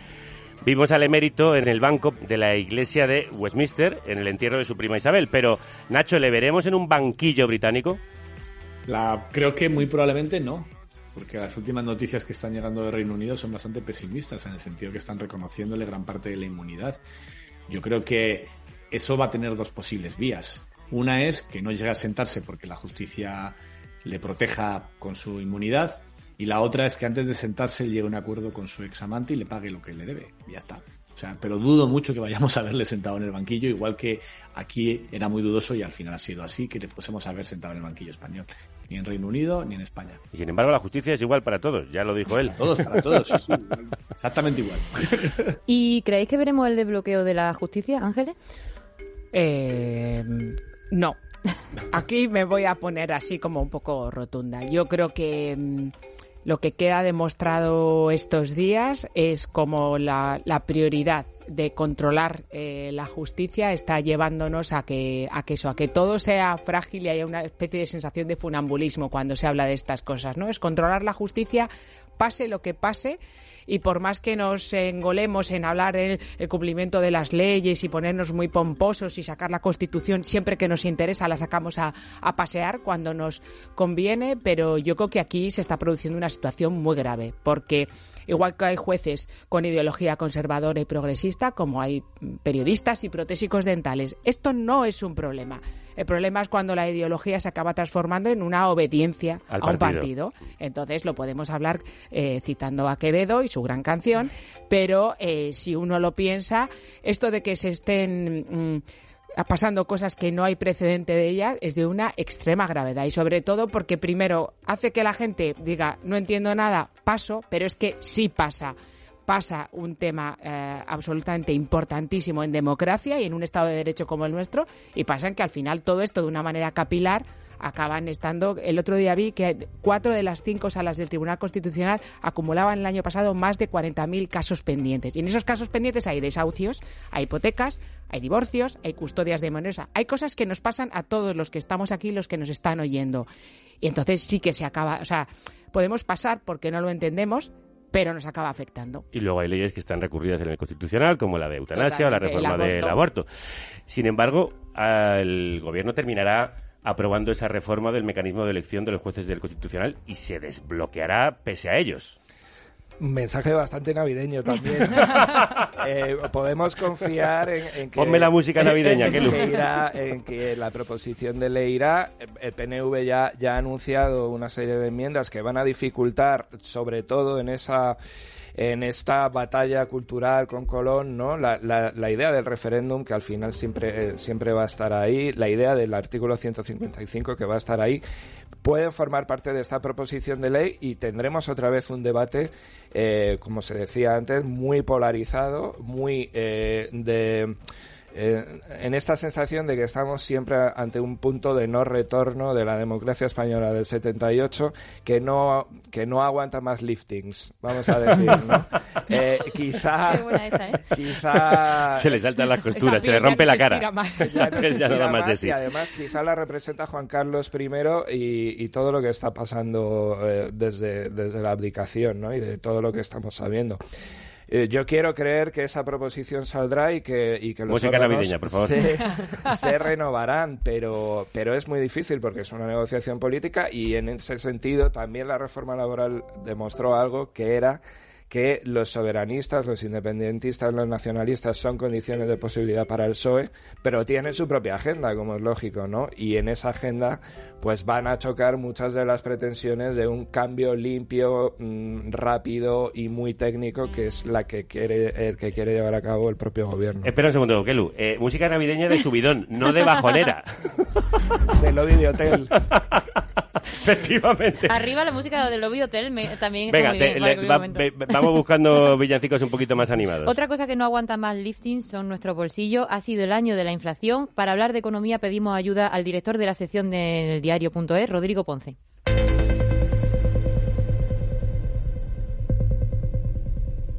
Vimos al emérito en el banco de la iglesia de Westminster en el entierro de su prima Isabel, pero Nacho, ¿le veremos en un banquillo británico? La, creo que muy probablemente no, porque las últimas noticias que están llegando de Reino Unido son bastante pesimistas, en el sentido que están reconociéndole gran parte de la inmunidad. Yo creo que eso va a tener dos posibles vías. Una es que no llegue a sentarse porque la justicia le proteja con su inmunidad, y la otra es que antes de sentarse llegue a un acuerdo con su examante y le pague lo que le debe. Y ya está. O sea, pero dudo mucho que vayamos a verle sentado en el banquillo, igual que aquí era muy dudoso y al final ha sido así que le fuésemos a ver sentado en el banquillo español. Ni en Reino Unido ni en España. Y sin embargo la justicia es igual para todos, ya lo dijo él. Todos, para todos, sí, sí, igual. exactamente igual. ¿Y creéis que veremos el desbloqueo de la justicia, Ángeles? Eh, no. Aquí me voy a poner así como un poco rotunda. Yo creo que mm, lo que queda demostrado estos días es como la, prioridad de controlar eh, la justicia está llevándonos a que, a que eso, a que todo sea frágil y haya una especie de sensación de funambulismo cuando se habla de estas cosas, ¿no? Es controlar la justicia, pase lo que pase, y por más que nos engolemos en hablar el, el cumplimiento de las leyes y ponernos muy pomposos y sacar la Constitución siempre que nos interesa, la sacamos a, a pasear cuando nos conviene, pero yo creo que aquí se está produciendo una situación muy grave, porque igual que hay jueces con ideología conservadora y progresista, como hay periodistas y protésicos dentales. Esto no es un problema. El problema es cuando la ideología se acaba transformando en una obediencia Al a un partido. partido. Entonces lo podemos hablar eh, citando a Quevedo y su gran canción, pero eh, si uno lo piensa, esto de que se estén... mm, pasando cosas que no hay precedente de ellas es de una extrema gravedad. Y sobre todo porque primero hace que la gente diga no entiendo nada, paso, pero es que sí pasa. Pasa un tema eh, absolutamente importantísimo en democracia y en un Estado de Derecho como el nuestro y pasa en que al final todo esto de una manera capilar acaban estando. El otro día vi que cuatro de las cinco salas del Tribunal Constitucional acumulaban el año pasado más de 40.000 casos pendientes. Y en esos casos pendientes hay desahucios, hay hipotecas, hay divorcios, hay custodias de menores. Hay cosas que nos pasan a todos los que estamos aquí, los que nos están oyendo. Y entonces sí que se acaba. O sea, podemos pasar porque no lo entendemos, pero nos acaba afectando. Y luego hay leyes que están recurridas en el Constitucional, como la de eutanasia o la reforma el del aborto. Sin embargo, el gobierno terminará aprobando esa reforma del mecanismo de elección de los jueces del Constitucional y se desbloqueará pese a ellos. Un mensaje bastante navideño también. Eh, podemos confiar en, en que... Ponme la música navideña, en que irá- en que la proposición de ley irá. El PNV ya, ya ha anunciado una serie de enmiendas que van a dificultar, sobre todo en esa en esta batalla cultural con Colón, ¿no? La, idea del referéndum, que al final siempre, eh, siempre va a estar ahí, la idea del artículo 155, que va a estar ahí, pueden formar parte de esta proposición de ley y tendremos otra vez un debate, eh, como se decía antes, muy polarizado, muy eh, de... eh, en esta sensación de que estamos siempre ante un punto de no retorno de la democracia española del 78 que no que no aguanta más liftings vamos a decir ¿no? Eh, quizá Qué buena esa, ¿eh? quizá Se le saltan las costuras, Esa se le rompe no la cara. más. Ya no más de sí. y además quizá la representa Juan Carlos I y, y todo lo que está pasando eh, desde, desde la abdicación ¿no? y de todo lo que estamos sabiendo. Eh, yo quiero creer que esa proposición saldrá y que, y que los Música navideña, por favor. Se, se renovarán, pero, pero es muy difícil porque es una negociación política y en ese sentido también la reforma laboral demostró algo que era que los soberanistas, los independentistas, los nacionalistas son condiciones de posibilidad para el PSOE, pero tiene su propia agenda, como es lógico, ¿no? Y en esa agenda pues van a chocar muchas de las pretensiones de un cambio limpio, mm, rápido y muy técnico que es la que quiere el que quiere llevar a cabo el propio gobierno. Espera un segundo, Kelu. Eh, música navideña de subidón, no de bajonera. de Lobby de Hotel. Efectivamente. Arriba la música del Lobby Hotel me- también está Venga, muy te- bien. le- va- ve- vamos buscando villancicos un poquito más animados. Otra cosa que no aguanta más lifting son nuestros bolsillos. Ha sido el año de la inflación. Para hablar de economía pedimos ayuda al director de la sección del diario.es, Rodrigo Ponce. –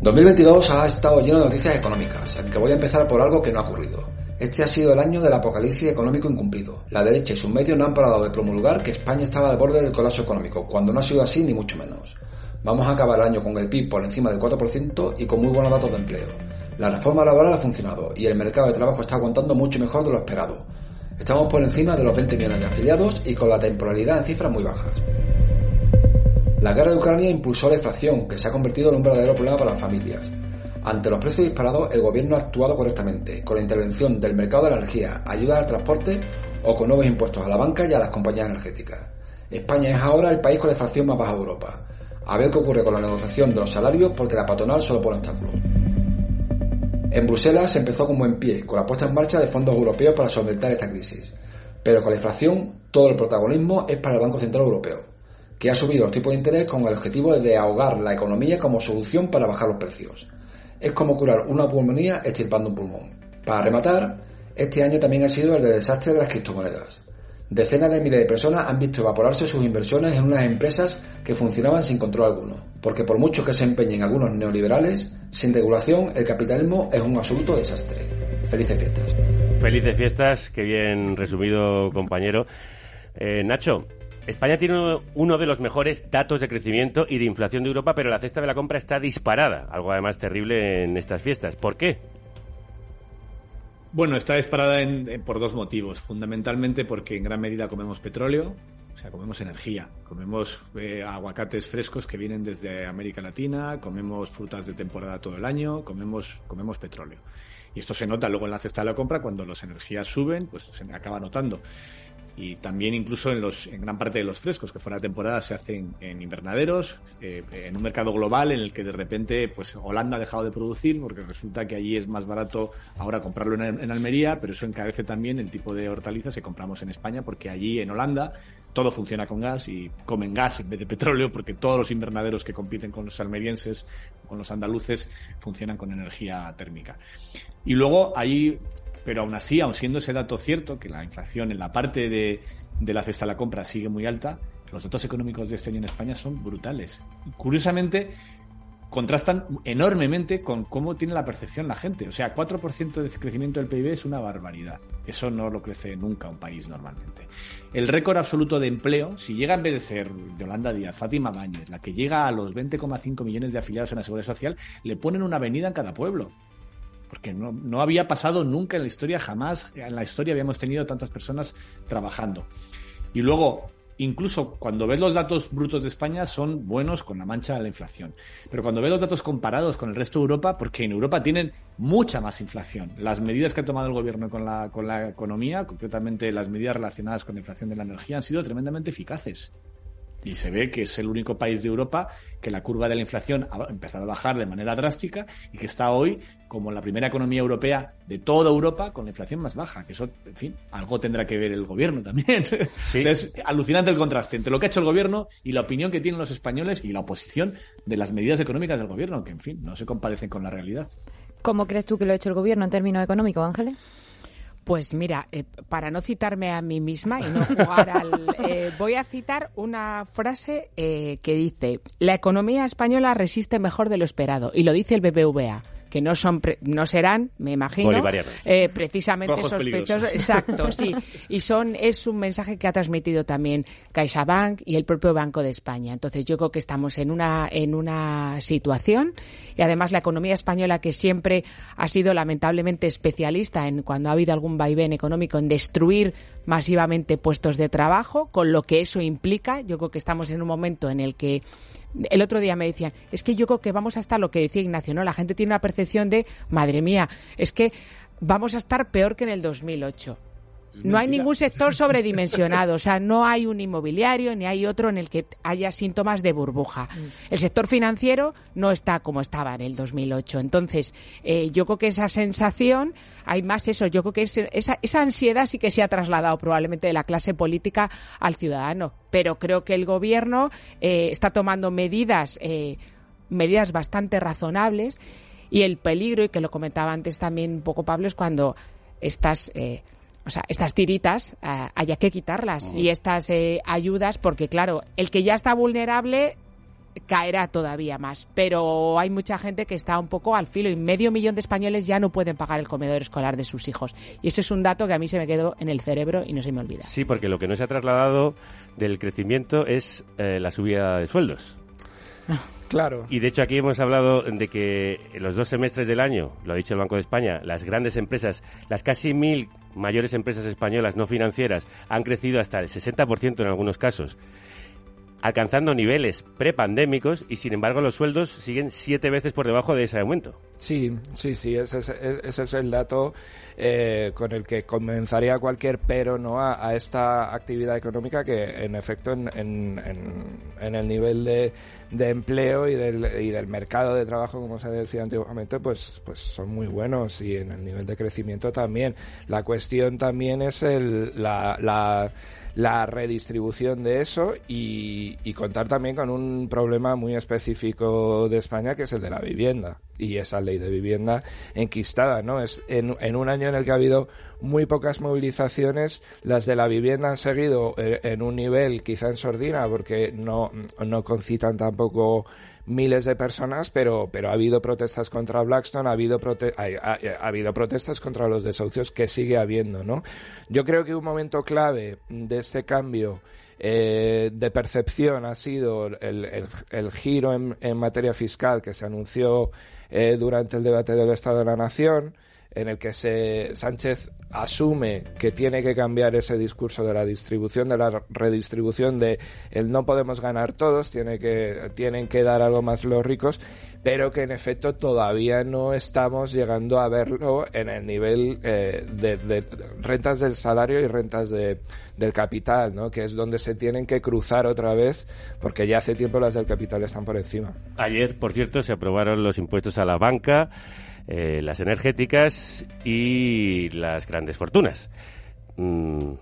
2022 ha estado lleno de noticias económicas, aunque voy a empezar por algo que no ha ocurrido. Este ha sido el año del apocalipsis económico incumplido. La derecha y sus medios no han parado de promulgar que España estaba al borde del colapso económico, cuando no ha sido así ni mucho menos. Vamos a acabar el año con el PIB por encima del 4% y con muy buenos datos de empleo. La reforma laboral ha funcionado y el mercado de trabajo está aguantando mucho mejor de lo esperado. Estamos por encima de los 20 millones de afiliados y con la temporalidad en cifras muy bajas. La guerra de Ucrania impulsó la inflación, que se ha convertido en un verdadero problema para las familias. Ante los precios disparados, el gobierno ha actuado correctamente, con la intervención del mercado de la energía, ayuda al transporte o con nuevos impuestos a la banca y a las compañías energéticas. España es ahora el país con la inflación más baja de Europa. A ver qué ocurre con la negociación de los salarios porque la patronal solo pone obstáculos. En Bruselas se empezó con buen pie, con la puesta en marcha de fondos europeos para solventar esta crisis. Pero con la inflación, todo el protagonismo es para el Banco Central Europeo, que ha subido los tipos de interés con el objetivo de ahogar la economía como solución para bajar los precios. Es como curar una pulmonía estirpando un pulmón. Para rematar, este año también ha sido el de desastre de las criptomonedas. Decenas de miles de personas han visto evaporarse sus inversiones en unas empresas que funcionaban sin control alguno, porque por mucho que se empeñen algunos neoliberales, sin regulación el capitalismo es un absoluto desastre. Felices fiestas. Felices fiestas, qué bien resumido, compañero. Eh, Nacho, España tiene uno de los mejores datos de crecimiento y de inflación de Europa, pero la cesta de la compra está disparada, algo además terrible en estas fiestas. ¿Por qué? Bueno, está disparada en- por dos motivos. Fundamentalmente porque en gran medida comemos petróleo, o sea, comemos energía. Comemos eh, aguacates frescos que vienen desde América Latina, comemos frutas de temporada todo el año, comemos, comemos petróleo. Y esto se nota luego en la cesta de la compra, cuando las energías suben, pues se acaba notando. Y también incluso en, los, en gran parte de los frescos que fuera de temporada se hacen en invernaderos, eh, en un mercado global en el que de repente pues Holanda ha dejado de producir porque resulta que allí es más barato ahora comprarlo en, en Almería, pero eso encarece también el tipo de hortalizas que compramos en España porque allí en Holanda todo funciona con gas y comen gas en vez de petróleo porque todos los invernaderos que compiten con los almerienses, con los andaluces, funcionan con energía térmica. Y luego ahí pero aún así, aun siendo ese dato cierto, que la inflación en la parte de, de la cesta de la compra sigue muy alta, los datos económicos de este año en España son brutales. Curiosamente, contrastan enormemente con cómo tiene la percepción la gente. O sea, 4% de crecimiento del PIB es una barbaridad. Eso no lo crece nunca un país normalmente. El récord absoluto de empleo, si llega en vez de ser Yolanda Díaz, Fátima Báñez, la que llega a los 20,5 millones de afiliados en la Seguridad Social, le ponen una avenida en cada pueblo porque no, no, había pasado nunca en la historia, jamás en la historia habíamos tenido tantas personas trabajando. Y luego, incluso cuando ves los datos brutos de España, son buenos con la mancha de la inflación. Pero cuando ves los datos comparados con el resto de Europa, porque en Europa tienen mucha más inflación. Las medidas que ha tomado el gobierno con la, con la economía, concretamente las medidas relacionadas con la inflación de la energía, han sido tremendamente eficaces. Y se ve que es el único país de Europa que la curva de la inflación ha empezado a bajar de manera drástica y que está hoy como la primera economía europea de toda Europa con la inflación más baja. Que eso, en fin, algo tendrá que ver el gobierno también. Sí. o sea, es alucinante el contraste entre lo que ha hecho el gobierno y la opinión que tienen los españoles y la oposición de las medidas económicas del gobierno, que, en fin, no se compadecen con la realidad. ¿Cómo crees tú que lo ha hecho el gobierno en términos económicos, Ángeles? Pues mira, eh, para no citarme a mí misma y no jugar al... Eh, voy a citar una frase eh, que dice, la economía española resiste mejor de lo esperado, y lo dice el BBVA que no son no serán, me imagino, eh, precisamente Rojos sospechosos, exacto, sí, y son es un mensaje que ha transmitido también CaixaBank y el propio Banco de España. Entonces yo creo que estamos en una en una situación y además la economía española que siempre ha sido lamentablemente especialista en cuando ha habido algún vaivén económico en destruir masivamente puestos de trabajo, con lo que eso implica. Yo creo que estamos en un momento en el que el otro día me decían, es que yo creo que vamos a estar lo que decía Ignacio, ¿no? La gente tiene una percepción de, madre mía, es que vamos a estar peor que en el 2008. No hay ningún sector sobredimensionado, o sea, no hay un inmobiliario ni hay otro en el que haya síntomas de burbuja. El sector financiero no está como estaba en el 2008. Entonces, eh, yo creo que esa sensación, hay más eso, yo creo que es- esa, esa ansiedad sí que se ha trasladado probablemente de la clase política al ciudadano. Pero creo que el gobierno eh, está tomando medidas, eh, medidas bastante razonables y el peligro, y que lo comentaba antes también un poco Pablo, es cuando estas... eh, o sea, estas tiritas eh, haya que quitarlas y estas eh, ayudas, porque claro, el que ya está vulnerable caerá todavía más. Pero hay mucha gente que está un poco al filo y medio millón de españoles ya no pueden pagar el comedor escolar de sus hijos. Y ese es un dato que a mí se me quedó en el cerebro y no se me olvida. Sí, porque lo que no se ha trasladado del crecimiento es eh, la subida de sueldos. Claro. Y de hecho aquí hemos hablado de que en los dos semestres del año, lo ha dicho el Banco de España, las grandes empresas, las casi mil mayores empresas españolas no financieras han crecido hasta el 60% en algunos casos, alcanzando niveles prepandémicos y sin embargo los sueldos siguen siete veces por debajo de ese aumento. Sí, sí, sí, ese es, ese es el dato eh, con el que comenzaría cualquier pero no a, a esta actividad económica que en efecto en, en, en- el nivel de, de empleo y del, y del mercado de trabajo, como se decía antiguamente, pues, pues son muy buenos y en el nivel de crecimiento también. La cuestión también es el, la, la, la redistribución de eso y, y contar también con un problema muy específico de España que es el de la vivienda y esa ley de vivienda enquistada, ¿no? Es en, en un año en el que ha habido muy pocas movilizaciones, las de la vivienda han seguido eh, en un nivel quizá en sordina porque no, no concitan tampoco miles de personas, pero, pero ha habido protestas contra Blackstone, ha habido, prote- ha, ha- ha habido protestas contra los desahucios que sigue habiendo, ¿no? Yo creo que un momento clave de este cambio eh, de percepción ha sido el, el- el giro en, en materia fiscal que se anunció eh, durante el debate del Estado de la Nación, en el que se, Sánchez asume que tiene que cambiar ese discurso de la distribución, de la redistribución, de el no podemos ganar todos, tiene que, tienen que dar algo más los ricos, pero que en efecto todavía no estamos llegando a verlo en el nivel eh, de, de rentas del salario y rentas de, del capital, ¿no? que es donde se tienen que cruzar otra vez, porque ya hace tiempo las del capital están por encima. Ayer, por cierto, se aprobaron los impuestos a la banca, eh, las energéticas y las grandes fortunas. Mm,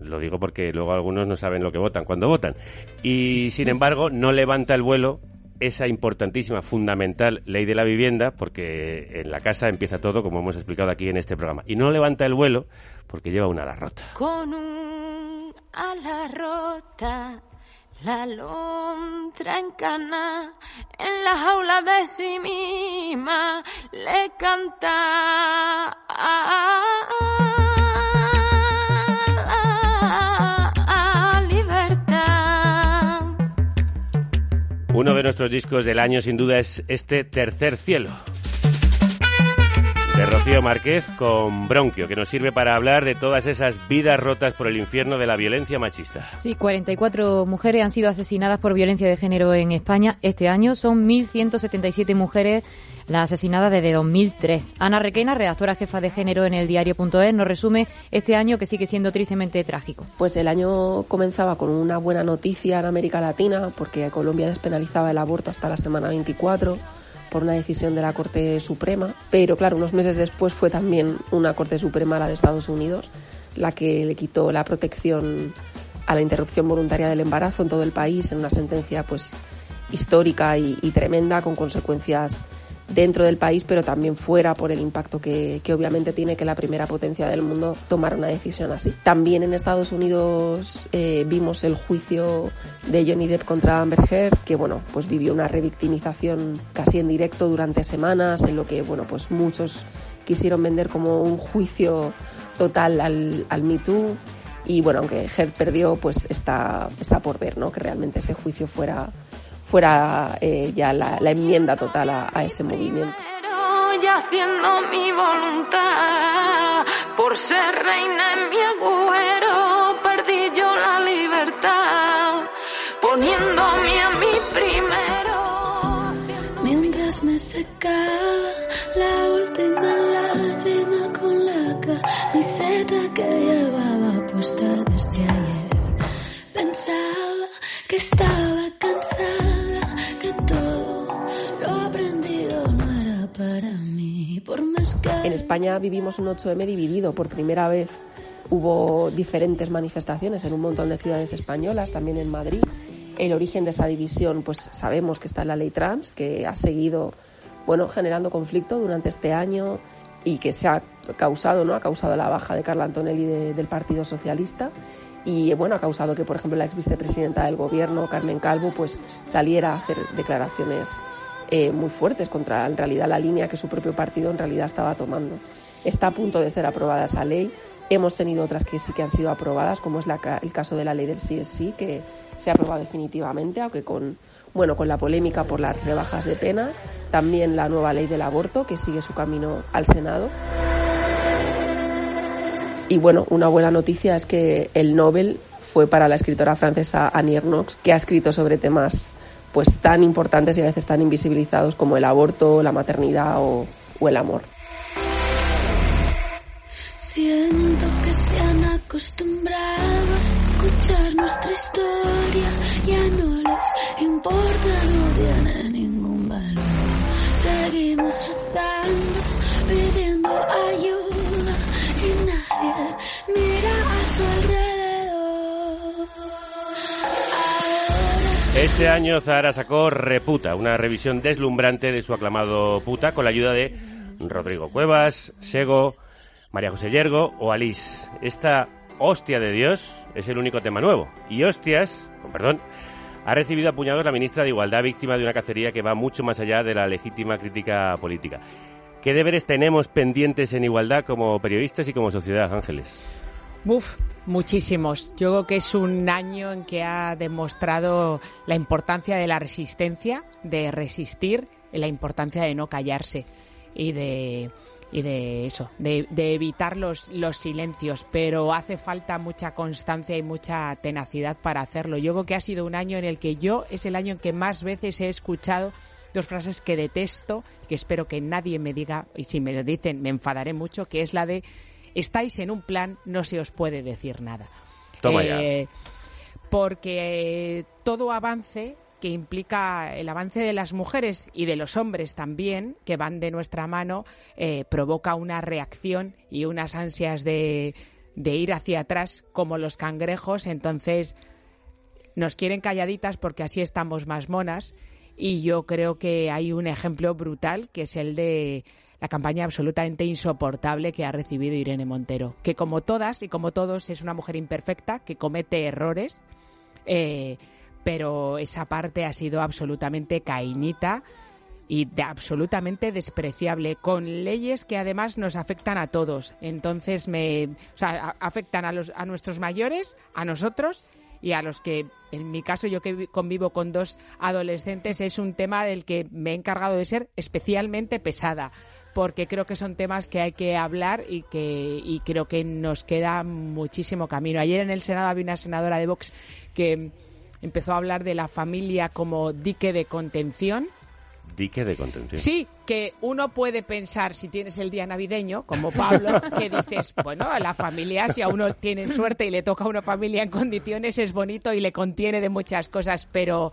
lo digo porque luego algunos no saben lo que votan cuando votan. Y, sin embargo, no levanta el vuelo esa importantísima, fundamental ley de la vivienda, porque en la casa empieza todo, como hemos explicado aquí en este programa. Y no levanta el vuelo porque lleva una ala rota. Con un ala rota, la lontra en cana, en la jaula de sí misma, le canta. Uno de nuestros discos del año, sin duda, es este Tercer Cielo. De Rocío Márquez con Bronquio, que nos sirve para hablar de todas esas vidas rotas por el infierno de la violencia machista. Sí, 44 mujeres han sido asesinadas por violencia de género en España este año. Son 1.177 mujeres las asesinadas desde 2003. Ana Requena, redactora jefa de género en el diario.es, nos resume este año que sigue siendo tristemente trágico. Pues el año comenzaba con una buena noticia en América Latina, porque Colombia despenalizaba el aborto hasta la semana 24 por una decisión de la Corte Suprema, pero claro, unos meses después fue también una Corte Suprema, la de Estados Unidos, la que le quitó la protección a la interrupción voluntaria del embarazo en todo el país en una sentencia pues histórica y, y tremenda con consecuencias dentro del país, pero también fuera por el impacto que, que, obviamente tiene que la primera potencia del mundo tomar una decisión así. También en Estados Unidos eh, vimos el juicio de Johnny Depp contra Amber Heard, que bueno, pues vivió una revictimización casi en directo durante semanas, en lo que bueno, pues muchos quisieron vender como un juicio total al, al Me Too. Y bueno, aunque Heard perdió, pues está, está por ver, ¿no? Que realmente ese juicio fuera fuera eh, ya la, la, enmienda total a, a ese movimiento. Y haciendo mi voluntad, por ser reina en mi agüero, perdí yo la libertad, poniéndome a mi primero. Mientras me secaba la última lágrima con la camiseta que llevaba puesta desde ayer, pensaba que estaba En España vivimos un 8M dividido por primera vez. Hubo diferentes manifestaciones en un montón de ciudades españolas, también en Madrid. El origen de esa división, pues sabemos que está en la ley trans, que ha seguido, bueno, generando conflicto durante este año y que se ha causado, ¿no? Ha causado la baja de Carla Antonelli de- del Partido Socialista y, bueno, ha causado que, por ejemplo, la ex vicepresidenta del Gobierno, Carmen Calvo, pues saliera a hacer declaraciones eh, muy fuertes contra, en realidad, la línea que su propio partido en realidad estaba tomando. Está a punto de ser aprobada esa ley. Hemos tenido otras que sí que han sido aprobadas, como es el caso de la ley del sí, que se ha aprobado definitivamente, aunque con, bueno, con la polémica por las rebajas de penas. También la nueva ley del aborto, que sigue su camino al Senado. Y bueno, una buena noticia es que el Nobel fue para la escritora francesa Annie Ernaux, que ha escrito sobre temas pues tan importantes y a veces tan invisibilizados como el aborto, la maternidad o, o el amor. Siento que se han acostumbrado a escuchar nuestra historia. Ya no les importa, no tiene ningún valor. Seguimos rezando, pidiendo ayuda y nadie mira a su alrededor. Este año Zahara sacó Reputa, una revisión deslumbrante de su aclamado Puta con la ayuda de Rodrigo Cuevas, Sego, María José Yergo o Alice. Esta hostia de Dios es el único tema nuevo. Y hostias, con perdón, ha recibido a la ministra de Igualdad, víctima de una cacería que va mucho más allá de la legítima crítica política. ¿Qué deberes tenemos pendientes en igualdad como periodistas y como sociedad, Ángeles? Uf, muchísimos. Yo creo que es un año en que ha demostrado la importancia de la resistencia, de resistir, la importancia de no callarse y de y de eso, de, de evitar los, los silencios, pero hace falta mucha constancia y mucha tenacidad para hacerlo. Yo creo que ha sido un año en el que yo es el año en que más veces he escuchado dos frases que detesto, que espero que nadie me diga, y si me lo dicen me enfadaré mucho, que es la de estáis en un plan, no se os puede decir nada. Toma Eh, porque todo avance que implica el avance de las mujeres y de los hombres también, que van de nuestra mano, eh, provoca una reacción y unas ansias de, de ir hacia atrás como los cangrejos. Entonces, nos quieren calladitas porque así estamos más monas. Y yo creo que hay un ejemplo brutal que es el de la campaña absolutamente insoportable que ha recibido Irene Montero, que como todas y como todos es una mujer imperfecta, que comete errores, eh, pero esa parte ha sido absolutamente cainita y de absolutamente despreciable, con leyes que además nos afectan a todos. Entonces, me, o sea, afectan a, los, a nuestros mayores, a nosotros y a los que, en mi caso, yo que vi- convivo con dos adolescentes, es un tema del que me he encargado de ser especialmente pesada porque creo que son temas que hay que hablar y que y creo que nos queda muchísimo camino. Ayer en el Senado había una senadora de Vox que empezó a hablar de la familia como dique de contención. Dique de contención. Sí, que uno puede pensar si tienes el día navideño, como Pablo, que dices, bueno, a la familia, si a uno tiene suerte y le toca a una familia en condiciones, es bonito y le contiene de muchas cosas, pero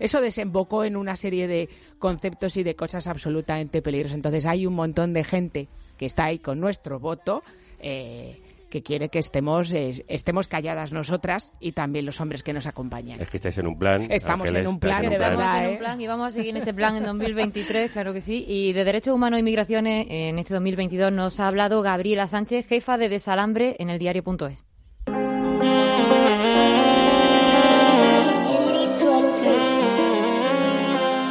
eso desembocó en una serie de conceptos y de cosas absolutamente peligrosas. Entonces hay un montón de gente que está ahí con nuestro voto. eh, que quiere que estemos eh, estemos calladas nosotras y también los hombres que nos acompañan. Es que estáis en un plan. Estamos Ángeles, en un plan, en de un plan. verdad, en ¿eh? un plan y vamos a seguir en este plan en 2023, claro que sí. Y de Derechos Humanos y Migraciones en este 2022 nos ha hablado Gabriela Sánchez, jefa de Desalambre en el diario.es.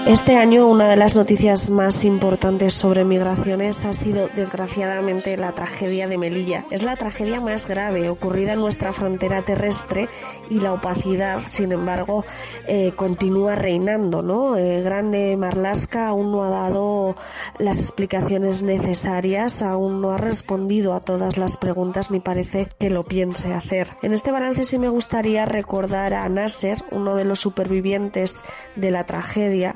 Este año una de las noticias más importantes sobre migraciones ha sido desgraciadamente la tragedia de Melilla. Es la tragedia más grave ocurrida en nuestra frontera terrestre y la opacidad, sin embargo, eh, continúa reinando. ¿no? Eh, Grande Marlasca aún no ha dado las explicaciones necesarias, aún no ha respondido a todas las preguntas ni parece que lo piense hacer. En este balance sí me gustaría recordar a Nasser, uno de los supervivientes de la tragedia,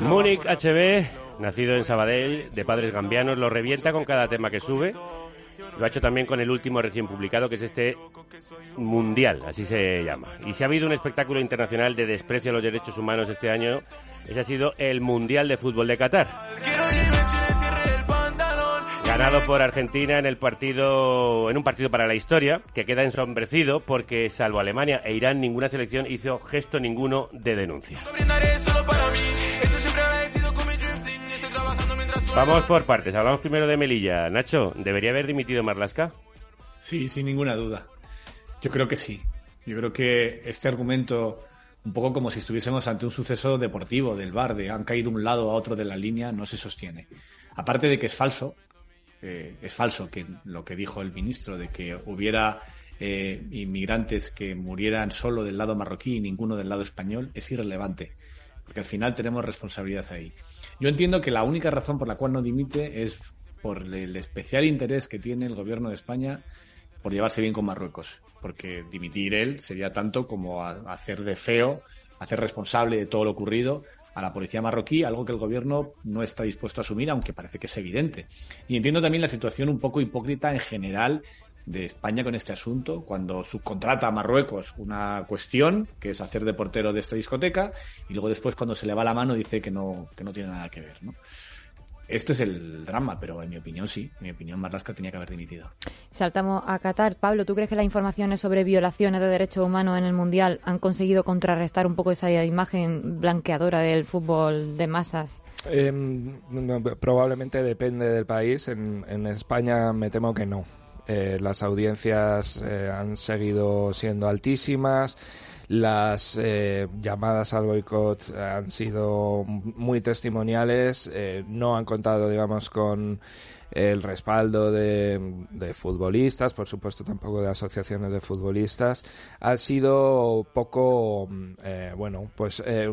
Múnich HB, nacido en Sabadell, de padres gambianos, lo revienta con cada tema que sube. Lo ha hecho también con el último recién publicado, que es este Mundial, así se llama. Y si ha habido un espectáculo internacional de desprecio a los derechos humanos este año, ese ha sido el Mundial de Fútbol de Qatar. Ganado por Argentina en el partido, en un partido para la historia, que queda ensombrecido porque salvo Alemania e Irán ninguna selección hizo gesto ninguno de denuncia. Vamos por partes. Hablamos primero de Melilla. Nacho, ¿debería haber dimitido Marlasca? Sí, sin ninguna duda. Yo creo que sí. Yo creo que este argumento, un poco como si estuviésemos ante un suceso deportivo del bar, de han caído un lado a otro de la línea, no se sostiene. Aparte de que es falso, eh, es falso que lo que dijo el ministro de que hubiera eh, inmigrantes que murieran solo del lado marroquí y ninguno del lado español, es irrelevante. Porque al final tenemos responsabilidad ahí. Yo entiendo que la única razón por la cual no dimite es por el especial interés que tiene el gobierno de España por llevarse bien con Marruecos. Porque dimitir él sería tanto como hacer de feo, hacer responsable de todo lo ocurrido a la policía marroquí, algo que el gobierno no está dispuesto a asumir, aunque parece que es evidente. Y entiendo también la situación un poco hipócrita en general de España con este asunto, cuando subcontrata a Marruecos una cuestión, que es hacer de portero de esta discoteca, y luego después cuando se le va la mano dice que no, que no tiene nada que ver, ¿no? Este es el drama, pero en mi opinión sí. En mi opinión, Marlaska tenía que haber dimitido. Saltamos a Qatar. Pablo, ¿tú crees que las informaciones sobre violaciones de derechos humanos en el Mundial han conseguido contrarrestar un poco esa imagen blanqueadora del fútbol de masas? Eh, probablemente depende del país. En, en España me temo que no. Eh, las audiencias eh, han seguido siendo altísimas. Las eh, llamadas al boicot han sido muy testimoniales. Eh, no han contado, digamos, con el respaldo de, de, futbolistas, por supuesto tampoco de asociaciones de futbolistas, ha sido poco, eh, bueno, pues eh,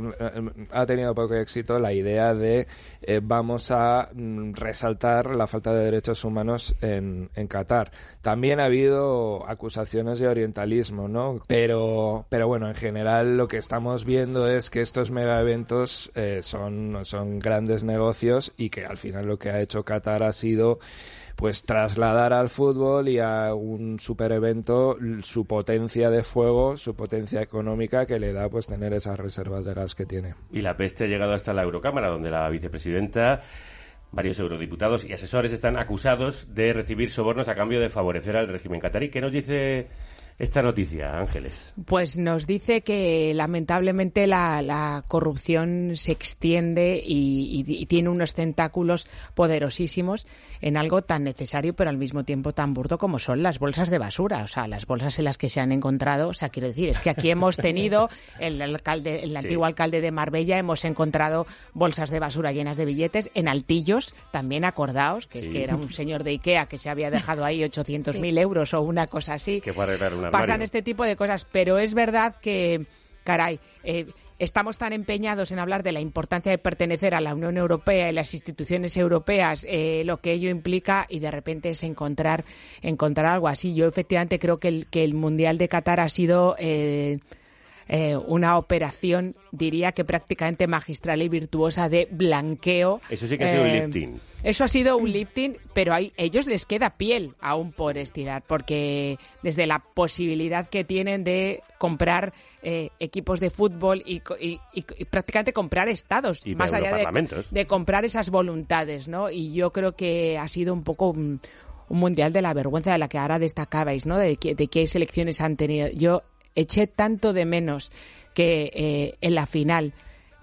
ha tenido poco éxito la idea de eh, vamos a mm, resaltar la falta de derechos humanos en, en Qatar. También ha habido acusaciones de orientalismo, ¿no? Pero, pero bueno, en general lo que estamos viendo es que estos mega eventos son, son grandes negocios y que al final lo que ha hecho Qatar ha sido pues trasladar al fútbol y a un super evento su potencia de fuego, su potencia económica que le da pues tener esas reservas de gas que tiene. Y la peste ha llegado hasta la Eurocámara, donde la vicepresidenta varios eurodiputados y asesores están acusados de recibir sobornos a cambio de favorecer al régimen catarí. ¿Qué nos dice esta noticia, Ángeles? Pues nos dice que lamentablemente la, la corrupción se extiende y, y, y, tiene unos tentáculos poderosísimos en algo tan necesario pero al mismo tiempo tan burdo como son las bolsas de basura, o sea, las bolsas en las que se han encontrado, o sea, quiero decir, es que aquí hemos tenido el alcalde, el sí. antiguo alcalde de Marbella, hemos encontrado bolsas de basura llenas de billetes, en Altillos también acordaos, que sí. es que era un señor de Ikea que se había dejado ahí 800.000 mil euros o una cosa así. Que fue Pasan este tipo de cosas, pero es verdad que, caray, eh, estamos tan empeñados en hablar de la importancia de pertenecer a la Unión Europea y las instituciones europeas, eh, lo que ello implica, y de repente es encontrar, encontrar algo así. Yo efectivamente creo que el, que el Mundial de Qatar ha sido eh, eh, una operación, diría que prácticamente magistral y virtuosa de blanqueo. Eso sí que ha sido un lifting. Eso ha sido un lifting, pero a ellos les queda piel aún por estirar, porque desde la posibilidad que tienen de comprar eh, equipos de fútbol y, y, y, prácticamente comprar estados, y más allá de, de, comprar esas voluntades, ¿no? Y yo creo que ha sido un poco un, un mundial de la vergüenza de la que ahora destacabais, ¿no? De, de qué selecciones han tenido. Yo eché tanto de menos que eh, en la final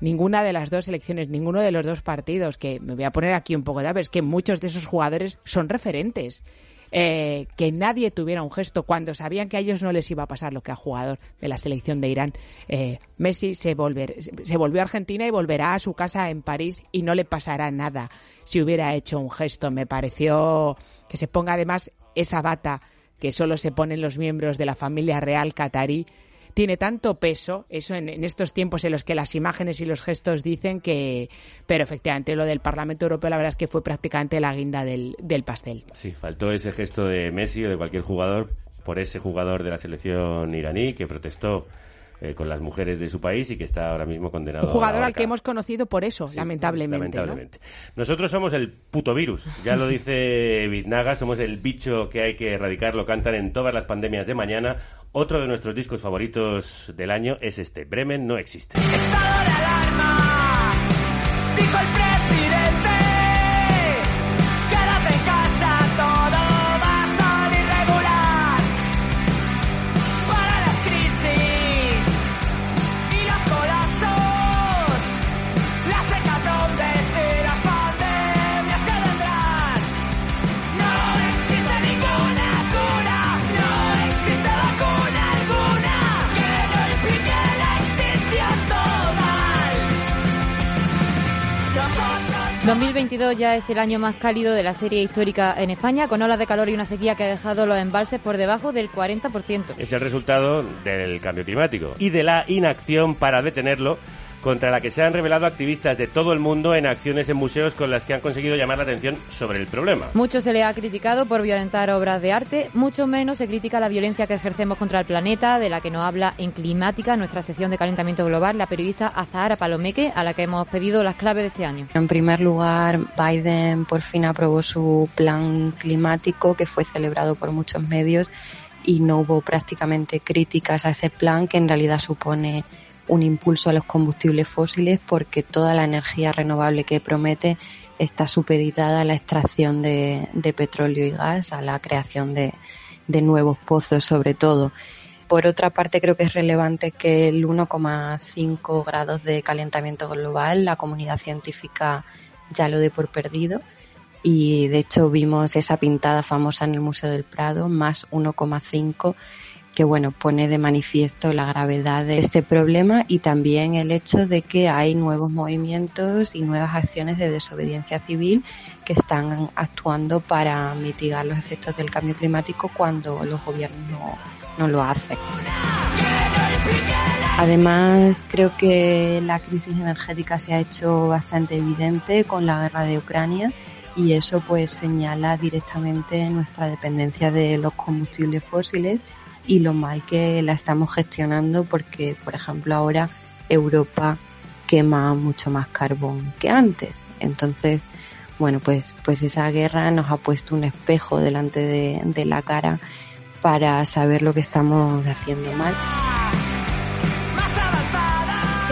ninguna de las dos selecciones, ninguno de los dos partidos, que me voy a poner aquí un poco de es que muchos de esos jugadores son referentes. eh, que nadie tuviera un gesto cuando sabían que a ellos no les iba a pasar lo que a jugador de la selección de Irán. Eh, Messi se, volver, se volvió a Argentina y volverá a su casa en París y no le pasará nada si hubiera hecho un gesto. Me pareció que se ponga además esa bata que solo se ponen los miembros de la familia real catarí tiene tanto peso, eso en, estos tiempos en los que las imágenes y los gestos dicen que, pero efectivamente lo del Parlamento Europeo la verdad es que fue prácticamente la guinda del, del pastel. Sí, faltó ese gesto de Messi o de cualquier jugador por ese jugador de la selección iraní que protestó eh, con las mujeres de su país y que está ahora mismo condenado. Un jugador a al que hemos conocido por eso, lamentablemente. ¿no? Lamentablemente. Nosotros somos el puto virus. Ya lo dice Biznaga, somos el bicho que hay que erradicar. Lo cantan en todas las pandemias de mañana. Otro de nuestros discos favoritos del año es este. Bremen no existe. Dijo el 2022 ya es el año más cálido de la serie histórica en España, con olas de calor y una sequía que ha dejado los embalses por debajo del 40%. Es el resultado del cambio climático y de la inacción para detenerlo contra la que se han revelado activistas de todo el mundo en acciones en museos con las que han conseguido llamar la atención sobre el problema. Mucho se le ha criticado por violentar obras de arte, mucho menos se critica la violencia que ejercemos contra el planeta, de la que nos habla en Climática, nuestra sección de calentamiento global, la periodista Azahara Palomeque, a la que hemos pedido las claves de este año. En primer lugar, Biden por fin aprobó su plan climático que fue celebrado por muchos medios y no hubo prácticamente críticas a ese plan que en realidad supone un impulso a los combustibles fósiles porque toda la energía renovable que promete está supeditada a la extracción de, de petróleo y gas, a la creación de, de nuevos pozos sobre todo. Por otra parte, creo que es relevante que el 1,5 grados de calentamiento global, la comunidad científica ya lo dé por perdido. Y de hecho vimos esa pintada famosa en el Museo del Prado, más 1,5, que bueno, pone de manifiesto la gravedad de este problema y también el hecho de que hay nuevos movimientos y nuevas acciones de desobediencia civil que están actuando para mitigar los efectos del cambio climático cuando los gobiernos no, lo hacen. Además, creo que la crisis energética se ha hecho bastante evidente con la guerra de Ucrania y eso pues señala directamente nuestra dependencia de los combustibles fósiles y lo mal que la estamos gestionando porque, por ejemplo, ahora Europa quema mucho más carbón que antes. Entonces, bueno, pues, pues esa guerra nos ha puesto un espejo delante de, de la cara para saber lo que estamos haciendo mal.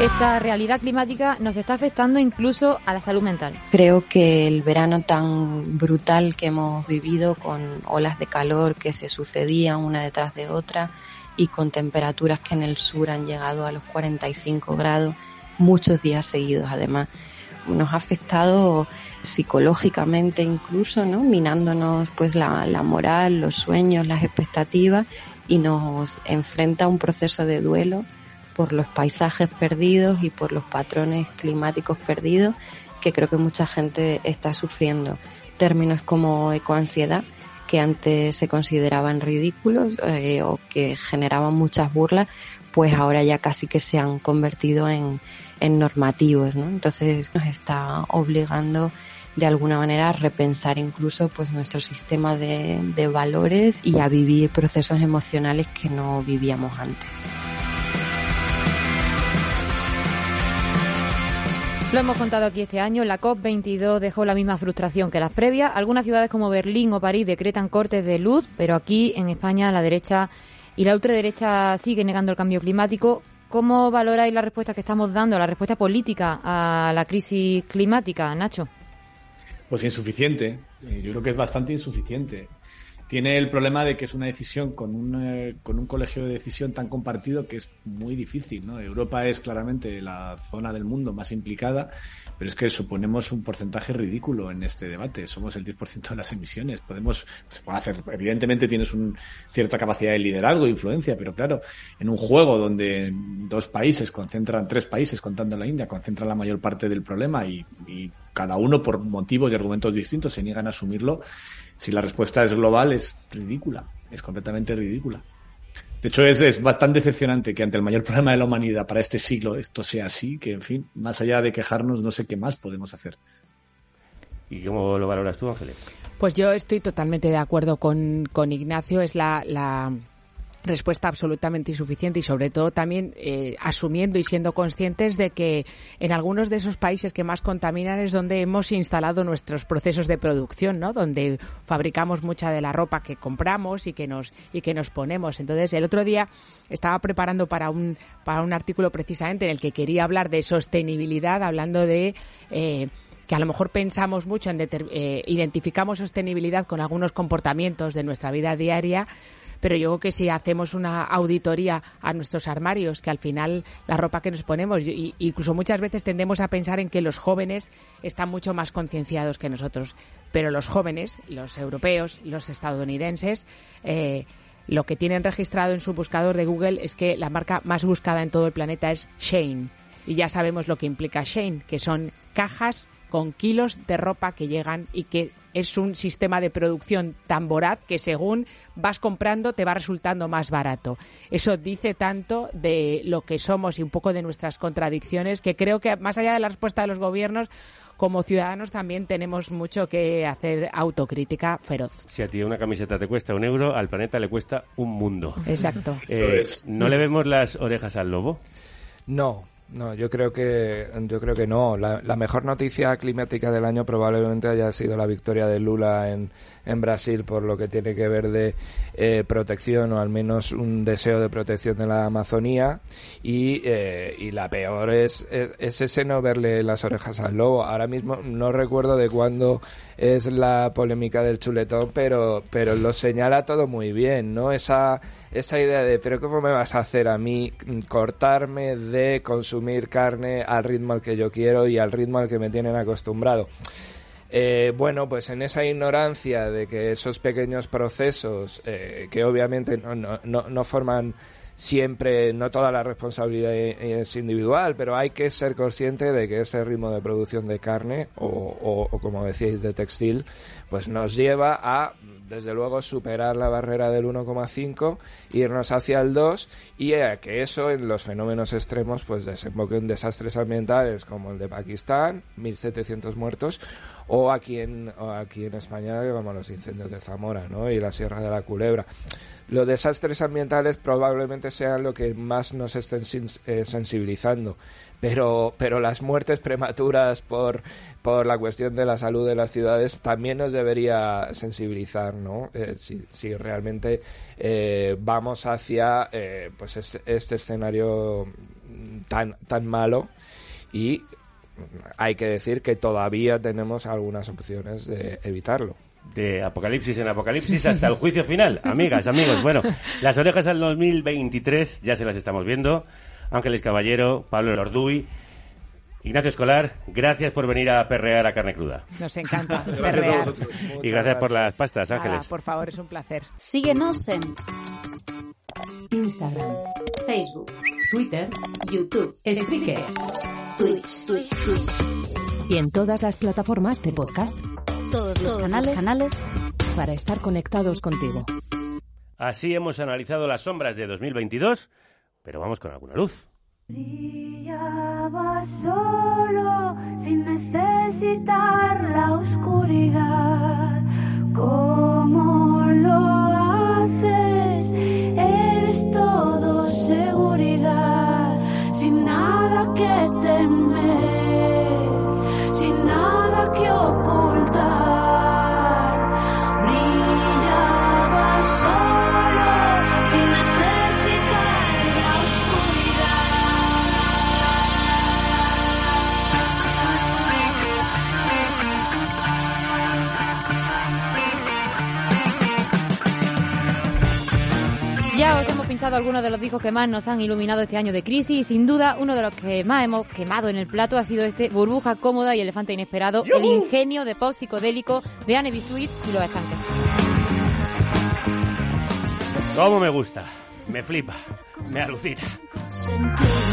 Esta realidad climática nos está afectando incluso a la salud mental. Creo que el verano tan brutal que hemos vivido con olas de calor que se sucedían una detrás de otra y con temperaturas que en el sur han llegado a los 45 grados muchos días seguidos además nos ha afectado psicológicamente incluso, ¿no? Minándonos pues la, la moral, los sueños, las expectativas y nos enfrenta a un proceso de duelo por los paisajes perdidos y por los patrones climáticos perdidos que creo que mucha gente está sufriendo. Términos como ecoansiedad, que antes se consideraban ridículos eh, o que generaban muchas burlas, pues ahora ya casi que se han convertido en, normativos, ¿no? Entonces nos está obligando de alguna manera a repensar incluso pues nuestro sistema de valores y a vivir procesos emocionales que no vivíamos antes. Lo hemos contado aquí este año, la COP22 dejó la misma frustración que las previas. Algunas ciudades como Berlín o París decretan cortes de luz, pero aquí en España la derecha y la ultraderecha sigue negando el cambio climático. ¿Cómo valoráis la respuesta que estamos dando, la respuesta política a la crisis climática, Nacho? Pues insuficiente. Eh, Yo creo que es bastante insuficiente. Tiene el problema de que es una decisión con un, eh, con un colegio de decisión tan compartido que es muy difícil. ¿no? Europa es claramente la zona del mundo más implicada, pero es que suponemos un porcentaje ridículo en este debate. Somos el 10% de las emisiones. Podemos, se puede hacer, evidentemente tienes una cierta capacidad de liderazgo e influencia, pero claro, en un juego donde dos países concentran, tres países contando la India, concentran la mayor parte del problema y, y cada uno por motivos y argumentos distintos se niegan a asumirlo, si la respuesta es global, es ridícula, es completamente ridícula. De hecho, es, es, bastante decepcionante que ante el mayor problema de la humanidad para este siglo esto sea así, que en fin, más allá de quejarnos, no sé qué más podemos hacer. ¿Y cómo lo valoras tú, Ángeles? Pues yo estoy totalmente de acuerdo con, con Ignacio, es la, la respuesta absolutamente insuficiente y sobre todo también eh, asumiendo y siendo conscientes de que en algunos de esos países que más contaminan es donde hemos instalado nuestros procesos de producción, ¿no? Donde fabricamos mucha de la ropa que compramos y que nos y que nos ponemos. Entonces, el otro día estaba preparando para un para un artículo precisamente en el que quería hablar de sostenibilidad, hablando de eh, que a lo mejor pensamos mucho en eh, identificamos sostenibilidad con algunos comportamientos de nuestra vida diaria, pero yo creo que si hacemos una auditoría a nuestros armarios, que al final la ropa que nos ponemos, y, incluso muchas veces tendemos a pensar en que los jóvenes están mucho más concienciados que nosotros, pero los jóvenes, los europeos, los estadounidenses, eh, lo que tienen registrado en su buscador de Google es que la marca más buscada en todo el planeta es Shane. Y ya sabemos lo que implica Shane, que son cajas con kilos de ropa que llegan y que es un sistema de producción tan voraz que según vas comprando te va resultando más barato. Eso dice tanto de lo que somos y un poco de nuestras contradicciones que creo que más allá de la respuesta de los gobiernos, como ciudadanos también tenemos mucho que hacer autocrítica feroz. Si a ti una camiseta te cuesta un euro, al planeta le cuesta un mundo. Exacto. Eh, ¿No le vemos las orejas al lobo? No, no, yo creo que yo creo que no. La, la, mejor noticia climática del año probablemente haya sido la victoria de Lula en, en Brasil por lo que tiene que ver de eh, protección o al menos un deseo de protección de la Amazonía y, eh, y la peor es, es, es, ese no verle las orejas al lobo. Ahora mismo no recuerdo de cuándo es la polémica del chuletón, pero, pero lo señala todo muy bien, ¿no? Esa, esa idea de, pero ¿cómo me vas a hacer a mí cortarme de consumir carne al ritmo al que yo quiero y al ritmo al que me tienen acostumbrado? Eh, bueno, pues en esa ignorancia de que esos pequeños procesos, eh, que obviamente no, no, no, no forman siempre, no toda la responsabilidad es individual, pero hay que ser consciente de que ese ritmo de producción de carne o, como decíais, de textil, pues nos lleva a, desde luego, superar la barrera del 1,5, irnos hacia el 2 y a que eso en los fenómenos extremos pues desemboque en desastres ambientales como el de Pakistán, 1.700 muertos, o aquí en, o aquí en España como los incendios de Zamora ¿no? y la Sierra de la Culebra los desastres ambientales probablemente sean lo que más nos estén eh, sensibilizando, pero, pero las muertes prematuras por, por la cuestión de la salud de las ciudades también nos debería sensibilizar, ¿no? Eh, si, realmente eh, vamos hacia eh, pues este, este escenario tan, tan malo y hay que decir que todavía tenemos algunas opciones de evitarlo de apocalipsis en apocalipsis hasta el juicio final. Amigas, amigos, bueno, las orejas al 2023 ya se las estamos viendo. Ángeles Caballero, Pablo Lorduy, Ignacio Escolar, gracias por venir a perrear a carne cruda. Nos encanta perrear. y gracias por las pastas, Ángeles. Ah, por favor, es un placer. Síguenos en Instagram, Facebook, Twitter, YouTube, Spreaker, Twitch, Twitch, Twitch. Y en todas las plataformas de podcast todos los canales, canales para estar conectados contigo. Así hemos analizado las sombras de 2022, pero vamos con alguna luz. Brillaba solo sin necesitar la oscuridad. ¿Cómo Pinchado algunos de los discos que más nos han iluminado este año de crisis y sin duda uno de los que más hemos quemado en el plato ha sido este Burbuja Cómoda y Elefante Inesperado, el ingenio de pop psicodélico de Anne B. Sweet y los estanques. ¿Cómo me gusta? Me flipa, me alucina.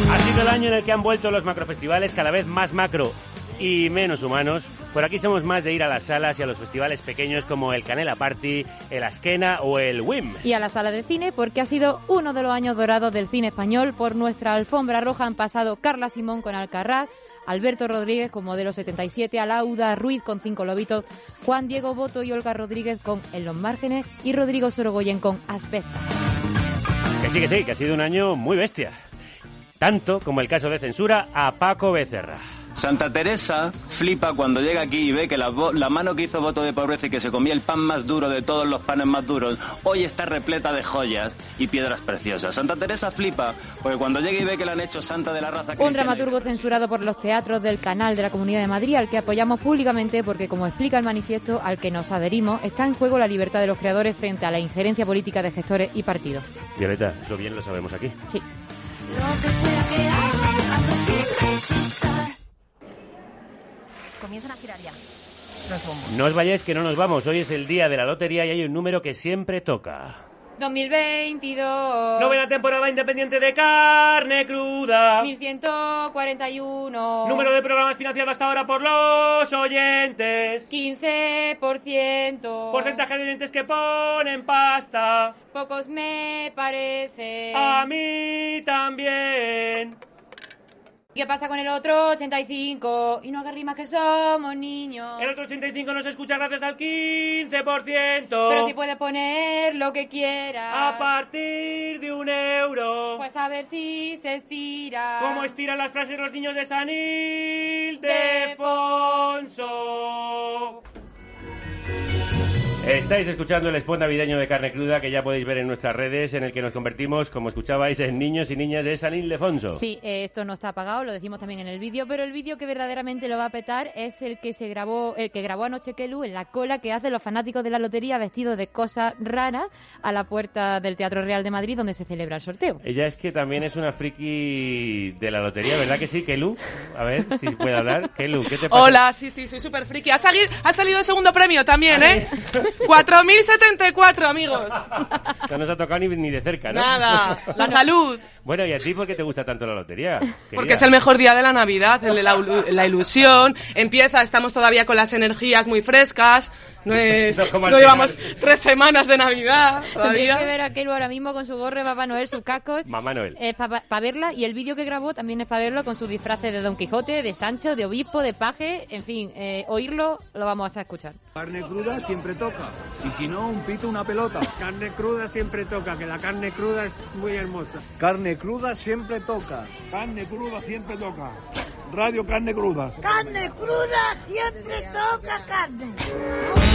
Ha sido el año en el que han vuelto los macrofestivales cada vez más macro y menos humanos. Por aquí somos más de ir a las salas y a los festivales pequeños como el Canela Party, el Askena o el WIM. Y a la sala de cine porque ha sido uno de los años dorados del cine español. Por nuestra alfombra roja han pasado Carla Simón con Alcarraz, Alberto Rodríguez con Modelo 77, Alauda Ruiz con Cinco Lobitos, Juan Diego Boto y Olga Rodríguez con En los Márgenes y Rodrigo Sorogoyen con Asbestas. Que sí, que sí, que ha sido un año muy bestia. Tanto como el caso de censura a Paco Becerra. Santa Teresa flipa cuando llega aquí y ve que la, la mano que hizo voto de pobreza y que se comía el pan más duro de todos los panes más duros, hoy está repleta de joyas y piedras preciosas. Santa Teresa flipa porque cuando llega y ve que le han hecho santa de la raza Un cristiana... dramaturgo censurado por los teatros del canal de la Comunidad de Madrid, al que apoyamos públicamente porque, como explica el manifiesto al que nos adherimos, está en juego la libertad de los creadores frente a la injerencia política de gestores y partidos. Violeta, eso bien lo sabemos aquí. Sí. Lo que sea que. Comienzan a girar ya. Los bombos. No os vayáis que no nos vamos. Hoy es el día de la lotería y hay un número que siempre toca. 2022. Novena temporada independiente de carne cruda. 1141. Número de programas financiados hasta ahora por los oyentes. 15%. Porcentaje de oyentes que ponen pasta. Pocos me parece. A mí también. ¿Qué pasa con el otro 85? Y no hagas rimas que somos niños. El otro 85 no se escucha gracias al 15%. Pero si puedes poner lo que quieras. A partir de un euro. Pues a ver si se estira. ¿Cómo estiran las frases los niños de San Ildefonso? Estáis escuchando el spot navideño de carne cruda que ya podéis ver en nuestras redes, en el que nos convertimos, como escuchabais, en niños y niñas de San Ildefonso. Sí, eh, esto no está apagado, lo decimos también en el vídeo, pero el vídeo que verdaderamente lo va a petar es el que se grabó, el que grabó anoche Kelu en la cola que hacen los fanáticos de la lotería vestidos de cosas raras a la puerta del Teatro Real de Madrid donde se celebra el sorteo. Ella es que también es una friki de la lotería, ¿verdad que sí, Kelu? A ver si puede hablar. Kelu, ¿qué te pasa? Hola, sí, sí, soy súper friki. Ha, salido ha salido el segundo premio también, ¿eh? 4.074, amigos. No nos ha tocado ni, ni de cerca, ¿no? Nada, la salud. Bueno, ¿y a ti por qué te gusta tanto la lotería? Porque es el mejor día de la Navidad, el de la, la ilusión. Empieza, estamos todavía con las energías muy frescas. No, es, No como al no llevamos tres semanas de Navidad todavía. que ver a Kelu ahora mismo con su gorro de Papá Noel, sus cascos. Mamá Noel. Es para verla y el vídeo que grabó también es para verlo con sus disfraces de Don Quijote, de Sancho, de Obispo, de Paje, en fin, eh, oírlo lo vamos a escuchar. Carne cruda siempre toca. Y si no, un pito, una pelota. Carne cruda siempre toca, que la carne cruda es muy hermosa. Carne cruda siempre toca. Carne cruda siempre toca. Radio Carne Cruda. Carne cruda siempre toca carne.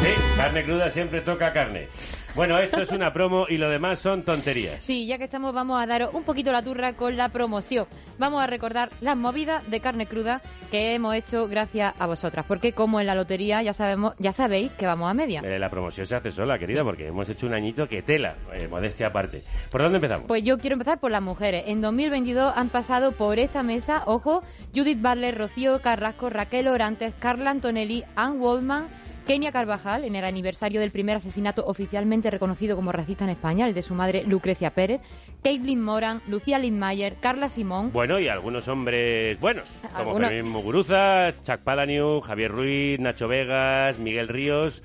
Sí, carne cruda siempre toca carne. Bueno, esto es una promo y lo demás son tonterías. Sí, ya que estamos, vamos a daros un poquito la turra con la promoción. Vamos a recordar las movidas de carne cruda que hemos hecho gracias a vosotras. Porque como en la lotería ya sabemos, ya sabéis que vamos a media. Eh, la promoción se hace sola, querida, porque hemos hecho un añito que tela, eh, modestia aparte. ¿Por dónde empezamos? Pues yo quiero empezar por las mujeres. En 2022 han pasado por esta mesa, ojo, Judith Butler, Rocío Carrasco, Raquel Orantes, Carla Antonelli, Ann Waldman, Kenia Carvajal, en el aniversario del primer asesinato oficialmente reconocido como racista en España, el de su madre Lucrecia Pérez, Caitlin Moran, Lucía Lindmayer, Carla Simón, Bueno, y algunos hombres buenos, como Algunos. Fermín Muguruza, Chuck Palahniuk, Javier Ruiz, Nacho Vegas, Miguel Ríos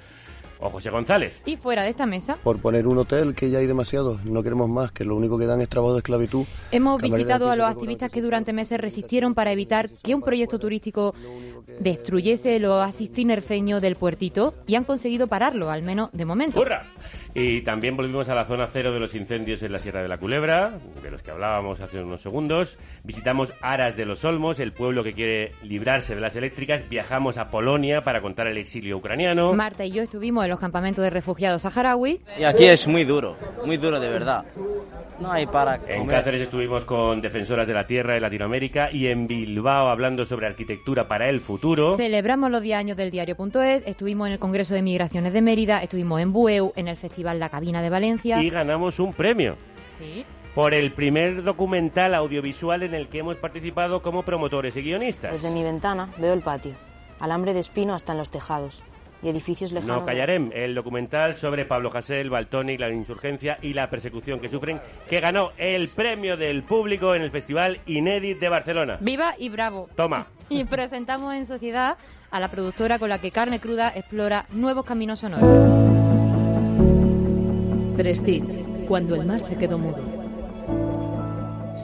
o José González. y fuera de esta mesa Por poner un hotel que ya hay demasiado, no queremos más, que lo único que dan es trabajo de esclavitud. Hemos visitado a los activistas que durante meses resistieron para evitar que un proyecto turístico destruyese el oasis tinerfeño del puertito y han conseguido pararlo, al menos de momento. ¡Hurra! Y también volvimos a la zona cero de los incendios en la Sierra de la Culebra, de los que hablábamos hace unos segundos. Visitamos Aras de los Olmos, el pueblo que quiere librarse de las eléctricas. Viajamos a Polonia para contar el exilio ucraniano. Marta y yo estuvimos en los campamentos de refugiados saharauis. Y aquí es muy duro, muy duro de verdad. No hay para En comer. Cáceres estuvimos con defensoras de la tierra de Latinoamérica y en Bilbao hablando sobre arquitectura para el futuro. Celebramos los 10 años del diario.es, estuvimos en el Congreso de Migraciones de Mérida, estuvimos en Bueu, en el Festival La Cabina de Valencia. Y ganamos un premio. Sí. Por el primer documental audiovisual en el que hemos participado como promotores y guionistas. Desde mi ventana veo el patio, alambre de espino hasta en los tejados y edificios lejanos. No callarem, el documental sobre Pablo Hasél, Baltonic, la insurgencia y la persecución que sufren, que ganó el premio del público en el Festival Inédit de Barcelona. Viva y bravo. Toma. Y presentamos en sociedad a la productora con la que Carne Cruda explora nuevos caminos sonoros. Prestige, cuando el mar se quedó mudo.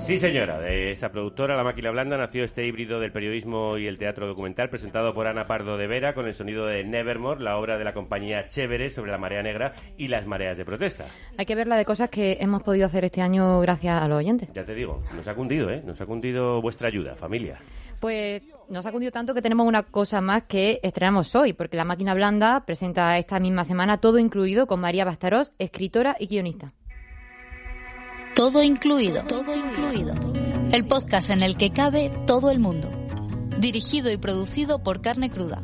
Sí, señora. De esa productora, La Máquina Blanda, nació este híbrido del periodismo y el teatro documental presentado por Ana Pardo de Vera con el sonido de Nevermore, la obra de la compañía Chévere sobre la marea negra y las mareas de protesta. Hay que ver la de cosas que hemos podido hacer este año gracias a los oyentes. Ya te digo, nos ha cundido, ¿eh? Nos ha cundido vuestra ayuda, familia. Pues nos ha cundido tanto que tenemos una cosa más que estrenamos hoy, porque La Máquina Blanda presenta esta misma semana todo incluido con María Bastarós, escritora y guionista. Todo incluido. Todo incluido. El podcast en el que cabe todo el mundo. Dirigido y producido por Carne Cruda.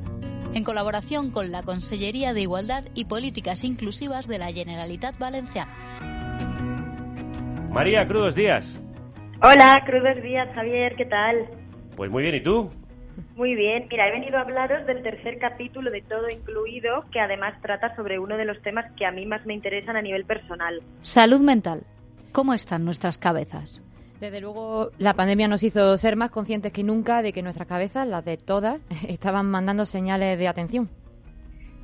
En colaboración con la Consellería de Igualdad y Políticas Inclusivas de la Generalitat Valenciana. María, crudos días. Hola, crudos días, Javier, ¿qué tal? Pues muy bien, ¿y tú? Muy bien, mira, he venido a hablaros del tercer capítulo de Todo Incluido, que además trata sobre uno de los temas que a mí más me interesan a nivel personal. Salud mental. ¿Cómo están nuestras cabezas? Desde luego, la pandemia nos hizo ser más conscientes que nunca de que nuestras cabezas, las de todas, estaban mandando señales de atención.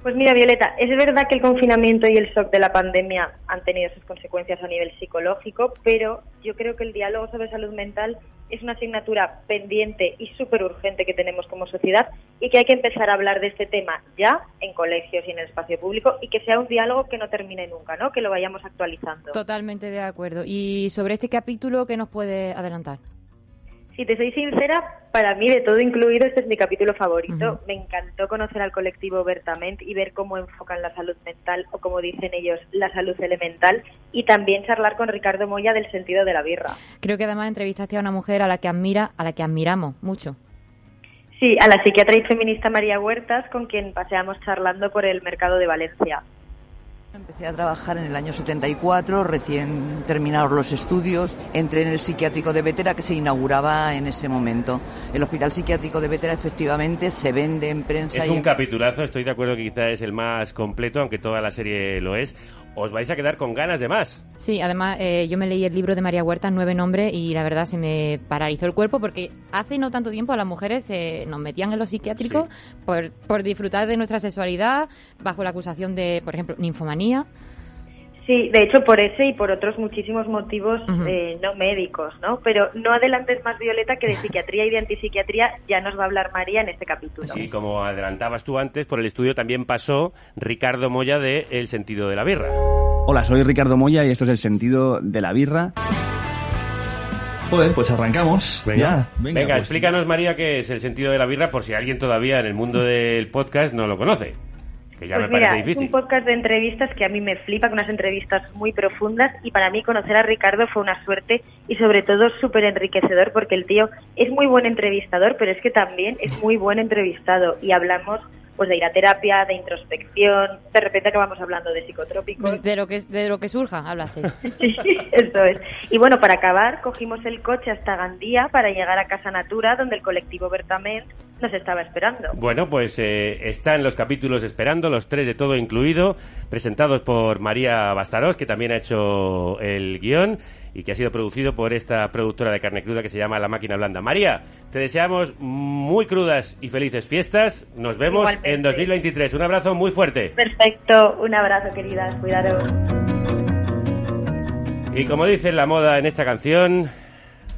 Pues mira, Violeta, es verdad que el confinamiento y el shock de la pandemia han tenido sus consecuencias a nivel psicológico, pero yo creo que el diálogo sobre salud mental es una asignatura pendiente y súper urgente que tenemos como sociedad y que hay que empezar a hablar de este tema ya en colegios y en el espacio público y que sea un diálogo que no termine nunca, ¿no? Que lo vayamos actualizando. Totalmente de acuerdo. Y sobre este capítulo, ¿qué nos puede adelantar? Si te soy sincera, para mí, de todo incluido, este es mi capítulo favorito. Me encantó conocer al colectivo Bertament y ver cómo enfocan la salud mental, o como dicen ellos, la salud elemental, y también charlar con Ricardo Moya del sentido de la birra. Creo que además entrevistaste a una mujer a la que admira, a la que admiramos mucho. Sí, a la psiquiatra y feminista María Huertas, con quien paseamos charlando por el mercado de Valencia. Empecé a trabajar en el año 74, recién terminados los estudios. Entré en el psiquiátrico de Vetera que se inauguraba en ese momento. El hospital psiquiátrico de Vetera efectivamente se vende en prensa. Es y un en- capitulazo, estoy de acuerdo que quizá es el más completo, aunque toda la serie lo es. Os vais a quedar con ganas de más. Sí, además eh, yo me leí el libro de María Huerta, Nueve Nombres, y la verdad se me paralizó el cuerpo porque hace no tanto tiempo a las mujeres eh, nos metían en los psiquiátricos por, por disfrutar de nuestra sexualidad bajo la acusación de, por ejemplo, ninfomanía. Sí, de hecho por ese y por otros muchísimos motivos eh, no médicos, ¿no? Pero no adelantes más, Violeta, que de psiquiatría y de antipsiquiatría ya nos va a hablar María en este capítulo. Sí, como adelantabas tú antes, por el estudio también pasó Ricardo Moya de El sentido de la birra. Hola, soy Ricardo Moya y esto es el sentido de la birra. Joder, pues arrancamos. Venga, Ya, venga, pues- explícanos, María, qué es el sentido de la birra, por si alguien todavía en el mundo del podcast no lo conoce. Que ya Pues me mira, parece es un podcast de entrevistas que a mí me flipa, con unas entrevistas muy profundas y para mí conocer a Ricardo fue una suerte y sobre todo súper enriquecedor porque el tío es muy buen entrevistador, pero es que también es muy buen entrevistado y hablamos pues de ir a terapia, de introspección, de repente acabamos hablando de psicotrópicos. De lo que de lo que surja, hablaste. Sí, eso es. Y bueno, para acabar, cogimos el coche hasta Gandía para llegar a Casa Natura, donde el colectivo Bertament nos estaba esperando. Bueno, pues eh, están los capítulos esperando, los tres de todo incluido, presentados por María Bastarós, que también ha hecho el guion y que ha sido producido por esta productora de carne cruda que se llama La Máquina Blanda. María, te deseamos muy crudas y felices fiestas. Nos vemos Igualmente. en 2023. Un abrazo muy fuerte. Perfecto, un abrazo, queridas, cuidaros. Y como dice la moda en esta canción,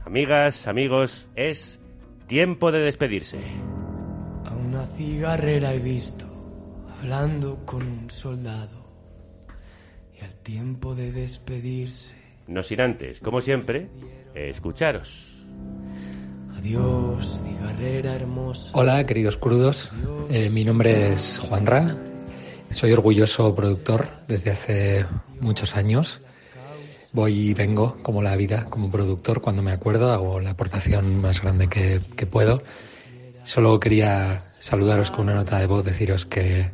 amigas, amigos, es tiempo de despedirse. A una cigarrera he visto hablando con un soldado y al tiempo de despedirse. No sin antes, como siempre, escucharos. Adiós, cigarrera hermosa. Hola, queridos crudos. Eh, mi nombre es Juan Ra. Soy orgulloso productor desde hace muchos años. Voy y vengo como la vida, como productor. Cuando me acuerdo, hago la aportación más grande que, que puedo. Solo quería saludaros con una nota de voz, deciros que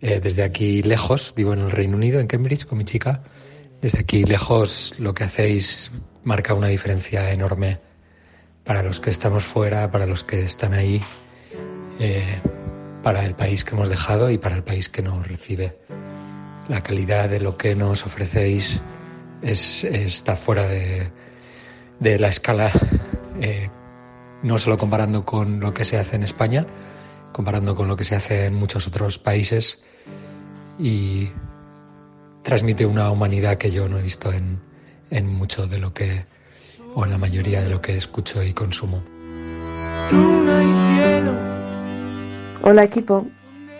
eh, desde aquí lejos, vivo en el Reino Unido, en Cambridge, con mi chica, desde aquí lejos lo que hacéis marca una diferencia enorme para los que estamos fuera, para los que están ahí, eh, para el país que hemos dejado y para el país que nos recibe. La calidad de lo que nos ofrecéis es, está fuera de, de la escala, eh, no solo comparando con lo que se hace en España, comparando con lo que se hace en muchos otros países y transmite una humanidad que yo no he visto en, en mucho de lo que, o en la mayoría de lo que escucho y consumo. Hola equipo.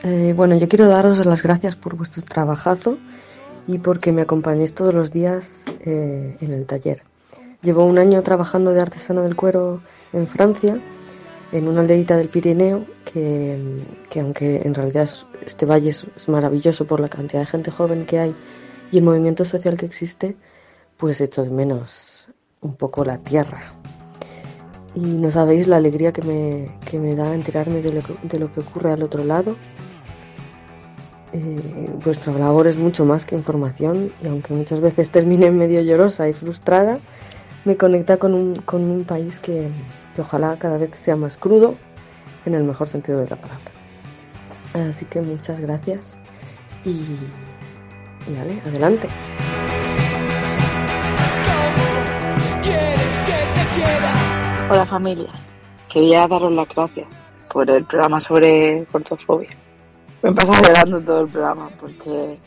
Eh, bueno, yo quiero daros las gracias por vuestro trabajazo y porque me acompañéis todos los días eh, en el taller. Llevo un año trabajando de artesana del cuero en Francia, en una aldeita del Pirineo, que, que aunque en realidad es- este valle es, es maravilloso por la cantidad de gente joven que hay y el movimiento social que existe, pues echo de menos un poco la tierra. Y no sabéis la alegría que me, que me da enterarme de lo que, de lo que ocurre al otro lado. Eh, vuestra labor es mucho más que información y aunque muchas veces termine medio llorosa y frustrada, me conecta con un, con un país que, ojalá cada vez sea más crudo en el mejor sentido de la palabra. Así que muchas gracias y, y vale, adelante. Hola familia, quería daros las gracias por el programa sobre cortofobia. Me he pasado llorando todo el programa porque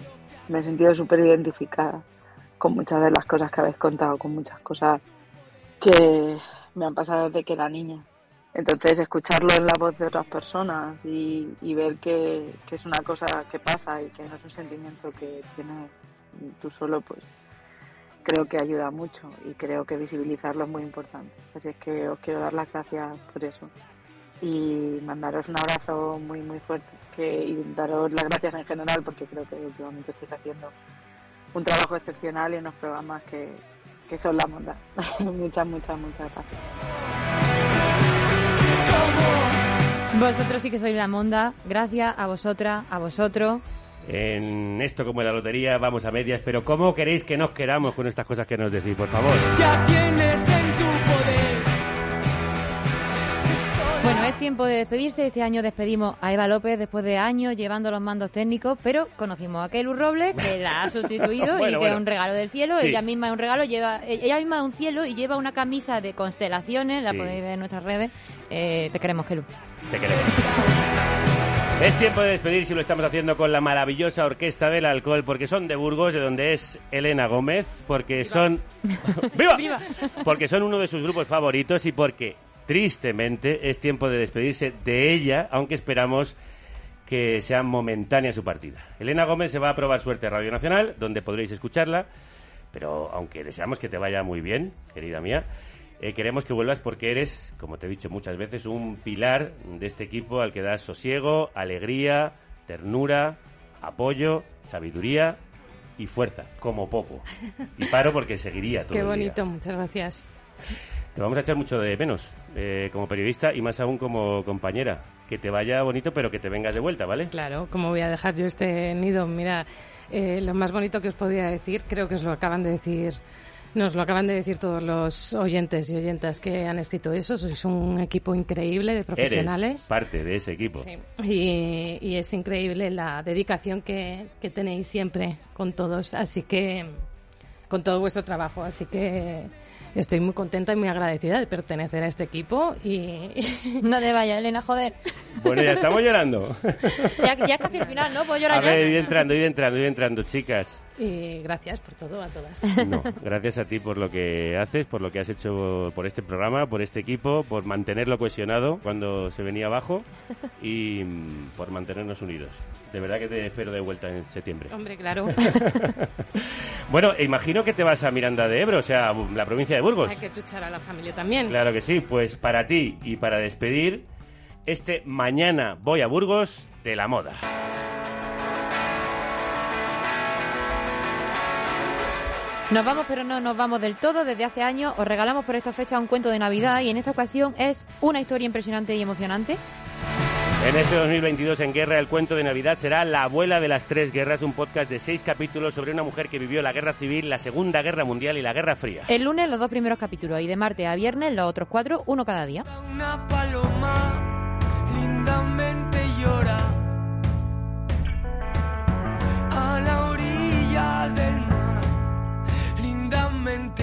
me he sentido súper identificada con muchas de las cosas que habéis contado, con muchas cosas que me han pasado desde que era niña. Entonces escucharlo en la voz de otras personas y, y ver que, que es una cosa que pasa y que no es un sentimiento que tienes tú solo, pues creo que ayuda mucho y creo que visibilizarlo es muy importante. Así es que os quiero dar las gracias por eso y mandaros un abrazo muy muy fuerte que, y daros las gracias en general porque creo que últimamente estáis haciendo un trabajo excepcional y unos programas que, que son la monda. muchas, muchas, muchas gracias. Vosotros sí que sois la monda. Gracias a vosotras, a vosotros. En esto como en la lotería vamos a medias, pero ¿cómo queréis que nos queramos con estas cosas que nos decís, por favor? Ya tienes en tu tiempo de despedirse. Este año despedimos a Eva López después de años llevando los mandos técnicos, pero conocimos a Kelu Robles, que la ha sustituido y Bueno, que es un regalo del cielo. Sí. Ella misma es un regalo, lleva ella misma es un cielo y lleva una camisa de constelaciones, la Sí. podéis ver en nuestras redes. Eh, te queremos, Kelu. Te queremos. Es tiempo de despedir si lo estamos haciendo con la maravillosa Orquesta del Alcohol, porque son de Burgos, de donde es Elena Gómez, porque son... ¡Viva! Porque son uno de sus grupos favoritos y porque, tristemente, es tiempo de despedirse de ella, aunque esperamos que sea momentánea su partida. Elena Gómez se va a probar suerte a Radio Nacional, donde podréis escucharla, pero aunque deseamos que te vaya muy bien, querida mía, eh, queremos que vuelvas porque eres, como te he dicho muchas veces, un pilar de este equipo al que das sosiego, alegría, ternura, apoyo, sabiduría y fuerza, como poco. Y paro porque seguiría todo Qué el día. bonito, muchas gracias. Te vamos a echar mucho de menos eh, como periodista y más aún como compañera. Que te vaya bonito, pero que te vengas de vuelta, ¿vale? Claro, ¿cómo voy a dejar yo este nido? Mira, eh, lo más bonito que os podía decir, creo que os lo acaban de decir, nos lo acaban de decir todos los oyentes y oyentas que han escrito eso. Sois un equipo increíble de profesionales. Eres parte de ese equipo. Y, y es increíble la dedicación que, que tenéis siempre con todos, así que con todo vuestro trabajo, así que estoy muy contenta y muy agradecida de pertenecer a este equipo y No te vayas, Elena, joder. Bueno, ya estamos llorando. Ya, ya es casi el final, ¿no? Puedo llorar A ya. ver, ir entrando, ir entrando, ir entrando, chicas. Y gracias por todo a todas. No, gracias a ti por lo que haces, por lo que has hecho por este programa, por este equipo, por mantenerlo cohesionado cuando se venía abajo y mm, por mantenernos unidos. De verdad que te espero de vuelta en septiembre. Hombre, claro. Bueno, imagino que te vas a Miranda de Ebro, o sea, la provincia de Burgos. Hay que chuchar a la familia también. Claro que sí, pues para ti y para despedir, este mañana voy a Burgos de la moda. Nos vamos, pero no nos vamos del todo. Desde hace años os regalamos por esta fecha un cuento de Navidad y en esta ocasión es una historia impresionante y emocionante. En este 2022 en Guerra, el cuento de Navidad será La abuela de las tres guerras, un podcast de seis capítulos sobre una mujer que vivió la guerra civil, la Segunda Guerra Mundial y la Guerra Fría. El lunes los dos primeros capítulos y de martes a viernes los otros cuatro, uno cada día. Una paloma lindamente llora a la orilla del mar.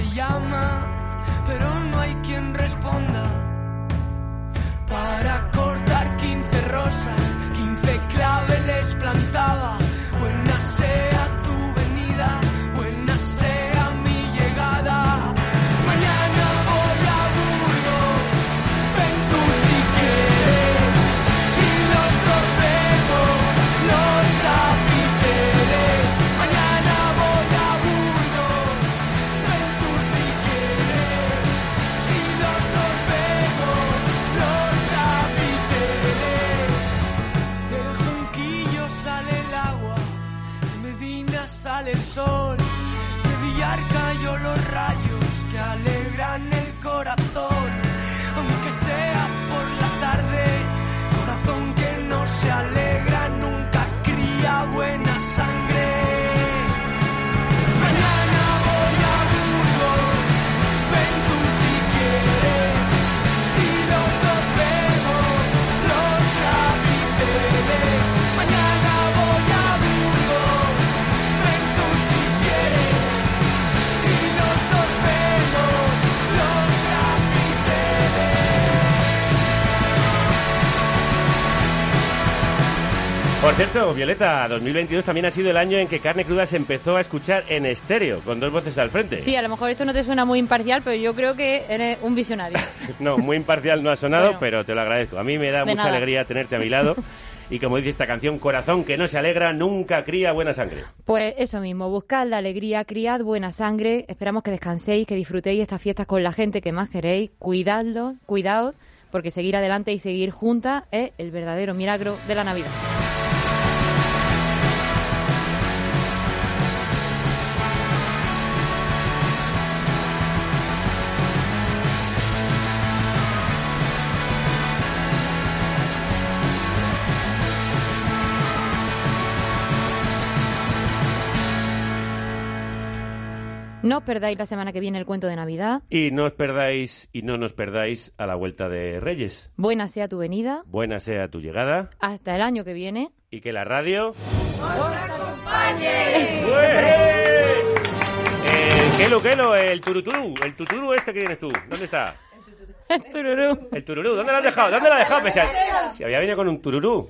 Por cierto, Violeta, 2022 también ha sido el año en que Carne Cruda se empezó a escuchar en estéreo, con dos voces al frente. Sí, a lo mejor esto no te suena muy imparcial, pero yo creo que eres un visionario. No, muy imparcial no ha sonado, Bueno. pero te lo agradezco. A mí me da mucha nada. alegría tenerte a mi lado. Y como dice esta canción, corazón que no se alegra nunca cría buena sangre. Pues eso mismo, buscad la alegría, criad buena sangre, esperamos que descanséis, que disfrutéis estas fiestas con la gente que más queréis, cuidadlo, cuidaos, porque seguir adelante y seguir juntas es el verdadero milagro de la Navidad. No os perdáis la semana que viene el cuento de Navidad. Y no os perdáis, y no nos perdáis a la vuelta de Reyes. Buena sea tu venida. Buena sea tu llegada Hasta el año que viene. y que la radio... acompañe! El Kelo Kelo, el turuturu, el tuturu este que tienes tú. ¿Dónde está? El tururú. El tururú, ¿dónde lo has dejado? ¿Dónde lo has dejado? Pese a- Si había venido con un tururú.